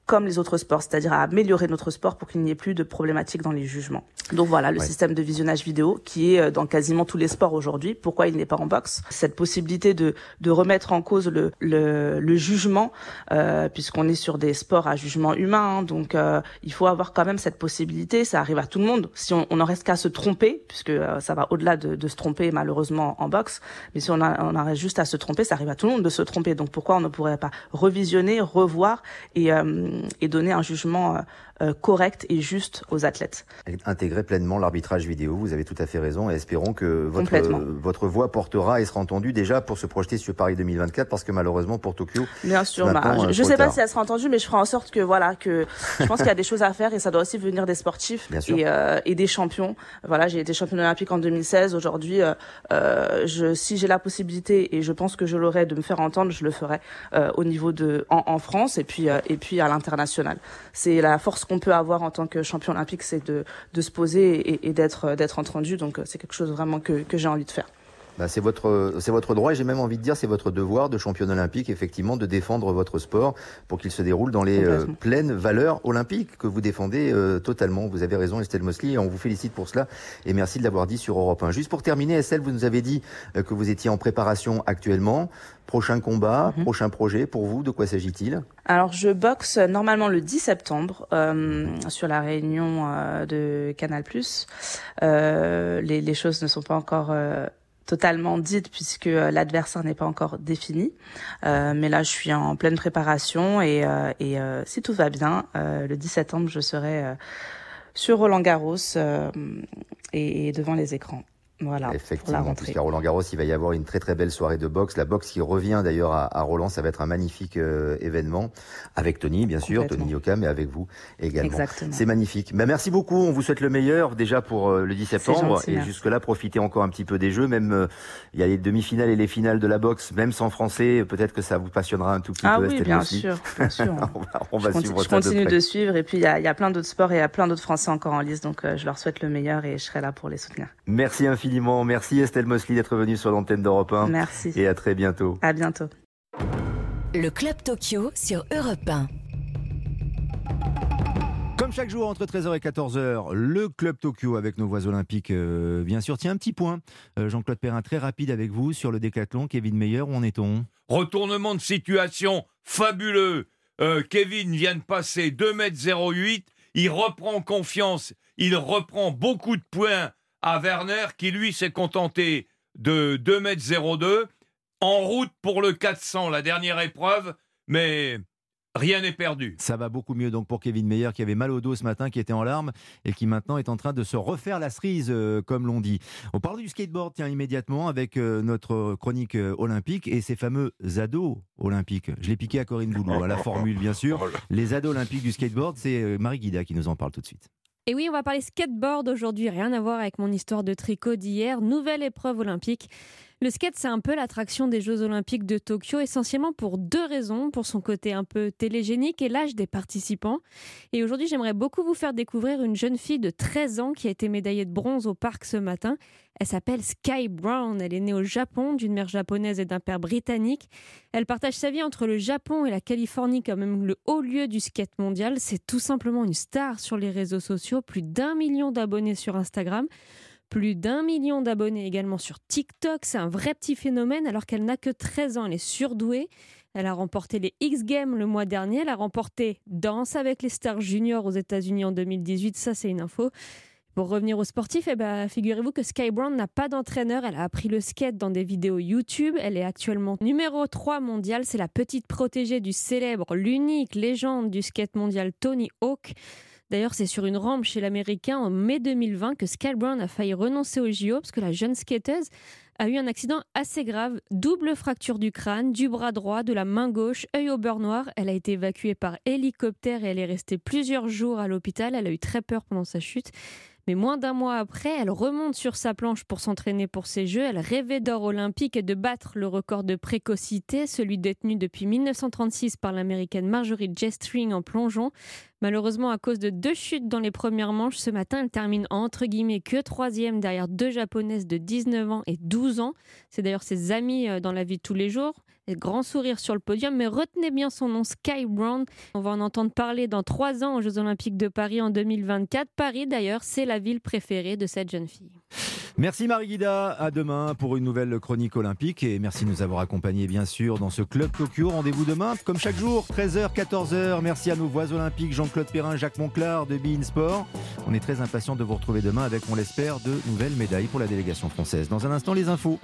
comme les autres sports, c'est-à-dire à améliorer notre sport pour qu'il n'y ait plus de problématiques dans les jugements. Donc voilà, le système de visionnage vidéo qui est euh, dans quasiment tous les sports aujourd'hui. Pourquoi il n'est pas en boxe Cette possibilité de, de remettre en cause le, le, le jugement, euh, puisqu'on est sur des sports à jugement humain, hein. donc euh, il faut avoir quand même cette possibilité. Ça arrive à tout le monde. Si on, on en reste qu'à se tromper, puisque euh, ça va au-delà de, de, se tromper malheureusement en boxe, mais si on, a, on en reste juste à se tromper, ça arrive à tout le monde de se tromper. Donc pourquoi on ne pourrait pas revisionner, revoir et et donner un jugement euh, euh, correct et juste aux athlètes. Intégrer pleinement l'arbitrage vidéo, vous avez tout à fait raison et espérons que votre, votre voix portera et sera entendue déjà pour se projeter sur Paris 2024 parce que malheureusement pour Tokyo. Bien sûr, je ne sais pas si elle sera entendue mais je ferai en sorte que voilà que je pense qu'il y a des choses à faire et ça doit aussi venir des sportifs et, euh, et, des champions. Voilà, j'ai été championne olympique en 2016. Aujourd'hui, euh, je, si j'ai la possibilité et je pense que je l'aurai de me faire entendre, je le ferai au niveau de en, en France et puis et puis à l'international. C'est la force qu'on peut avoir en tant que champion olympique, c'est de, se poser et, d'être entendu. Donc c'est quelque chose vraiment que j'ai envie de faire. Bah, c'est votre c'est votre droit et j'ai même envie de dire c'est votre devoir de championne olympique effectivement de défendre votre sport pour qu'il se déroule dans les euh, pleines valeurs olympiques que vous défendez euh, totalement. Vous avez raison Estelle Mosley et on vous félicite pour cela et merci de l'avoir dit sur Europe 1. Juste pour terminer Estelle, vous nous avez dit euh, que vous étiez en préparation actuellement. Prochain combat, mhm. prochain projet pour vous, de quoi s'agit-il? Alors je boxe normalement le 10 septembre euh, sur la réunion de Canal+. Euh, les, les, choses ne sont pas encore euh, totalement dites puisque euh, l'adversaire n'est pas encore défini. mais là, je suis en pleine préparation et, et si tout va bien, le 10 septembre, je serai sur Roland Garros et devant les écrans. Voilà, Effectivement, puisqu'à Roland Garros, il va y avoir une très très belle soirée de boxe. La boxe qui revient d'ailleurs à, à Roland, ça va être un magnifique euh, événement avec Tony, bien sûr. Tony Yoka, mais avec vous également. Exactement. C'est magnifique. Ben, merci beaucoup. On vous souhaite le meilleur déjà pour euh, le 10 septembre gentil, et jusque là profitez encore un petit peu des jeux. Même euh, il y a les demi-finales et les finales de la boxe, même sans français. Peut-être que ça vous passionnera un tout petit Ah peu. oui, Estelle bien sûr, bien sûr. on va, on je va suivre je de continue de suivre et puis il y a, il y a plein d'autres sports et il y a plein d'autres Français encore en lice, donc je leur souhaite le meilleur et je serai là pour les soutenir. Merci infiniment. Merci Estelle Mosley d'être venue sur l'antenne d'Europe 1. Merci. Et à très bientôt. À bientôt. Le Club Tokyo sur Europe 1. Comme chaque jour entre 13h et 14h, le Club Tokyo avec nos voix olympiques, euh, bien sûr. Tiens, un petit point, euh, Jean-Claude Perrin, très rapide avec vous sur le décathlon. Kevin Meyer, où en est-on? Retournement de situation fabuleux. Euh, Kevin vient de passer 2m08. Il reprend confiance. Il reprend beaucoup de points à Werner qui, lui, s'est contenté de 2m02. En route pour le 400, la dernière épreuve. Mais rien n'est perdu. Ça va beaucoup mieux donc pour Kevin Meyer qui avait mal au dos ce matin, qui était en larmes et qui maintenant est en train de se refaire la cerise, euh, comme l'on dit. On parle du skateboard, tiens, immédiatement avec euh, notre chronique euh, olympique et ces fameux ados olympiques. Je l'ai piqué à Corinne Boulot, à la formule bien sûr. Oh. Les ados olympiques du skateboard, c'est euh, Marie Guida qui nous en parle tout de suite. Et oui, on va parler skateboard aujourd'hui, rien à voir avec mon histoire de tricot d'hier. Nouvelle épreuve olympique. Le skate, c'est un peu l'attraction des Jeux olympiques de Tokyo, essentiellement pour deux raisons, pour son côté un peu télégénique et l'âge des participants. Et aujourd'hui, j'aimerais beaucoup vous faire découvrir une jeune fille de 13 ans qui a été médaillée de bronze au parc ce matin. Elle s'appelle Sky Brown. Elle est née au Japon d'une mère japonaise et d'un père britannique. Elle partage sa vie entre le Japon et la Californie comme même le haut lieu du skate mondial. C'est tout simplement une star sur les réseaux sociaux, plus d'un million d'abonnés sur Instagram. Plus d'un million d'abonnés également sur TikTok. C'est un vrai petit phénomène alors qu'elle n'a que 13 ans. Elle est surdouée. Elle a remporté les X Games le mois dernier. Elle a remporté Danse avec les stars juniors aux États-Unis en 2018. Ça, c'est une info. Pour revenir aux sportifs, eh ben, figurez-vous que Sky Brown n'a pas d'entraîneur. Elle a appris le skate dans des vidéos YouTube. Elle est actuellement numéro 3 mondial. C'est la petite protégée du célèbre, l'unique légende du skate mondial Tony Hawk. D'ailleurs, c'est sur une rampe chez l'Américain en mai 2020 que Sky Brown a failli renoncer au JO parce que la jeune skateuse a eu un accident assez grave, double fracture du crâne, du bras droit, de la main gauche, œil au beurre noir. Elle a été évacuée par hélicoptère et elle est restée plusieurs jours à l'hôpital. Elle a eu très peur pendant sa chute. Mais moins d'un mois après, elle remonte sur sa planche pour s'entraîner pour ces Jeux. Elle rêvait d'or olympique et de battre le record de précocité, celui détenu depuis 1936 par l'américaine Marjorie Jestring en plongeon. Malheureusement, à cause de deux chutes dans les premières manches, ce matin, elle termine entre guillemets que troisième derrière deux japonaises de 19 ans et 12 ans. C'est d'ailleurs ses amis euh, dans la vie de tous les jours. Grand sourire sur le podium, mais retenez bien son nom, Sky Brown. On va en entendre parler dans trois ans aux Jeux Olympiques de Paris en 2024. Paris, d'ailleurs, c'est la ville préférée de cette jeune fille. Merci Marie Guida, à demain pour une nouvelle chronique olympique et merci de nous avoir accompagnés bien sûr dans ce Club Tokyo. Rendez-vous demain comme chaque jour, 13h, 14h. Merci à nos voix olympiques Jean-Claude Perrin, Jacques Monclar de Bein Sport. On est très impatients de vous retrouver demain avec, on l'espère, de nouvelles médailles pour la délégation française. Dans un instant, les infos.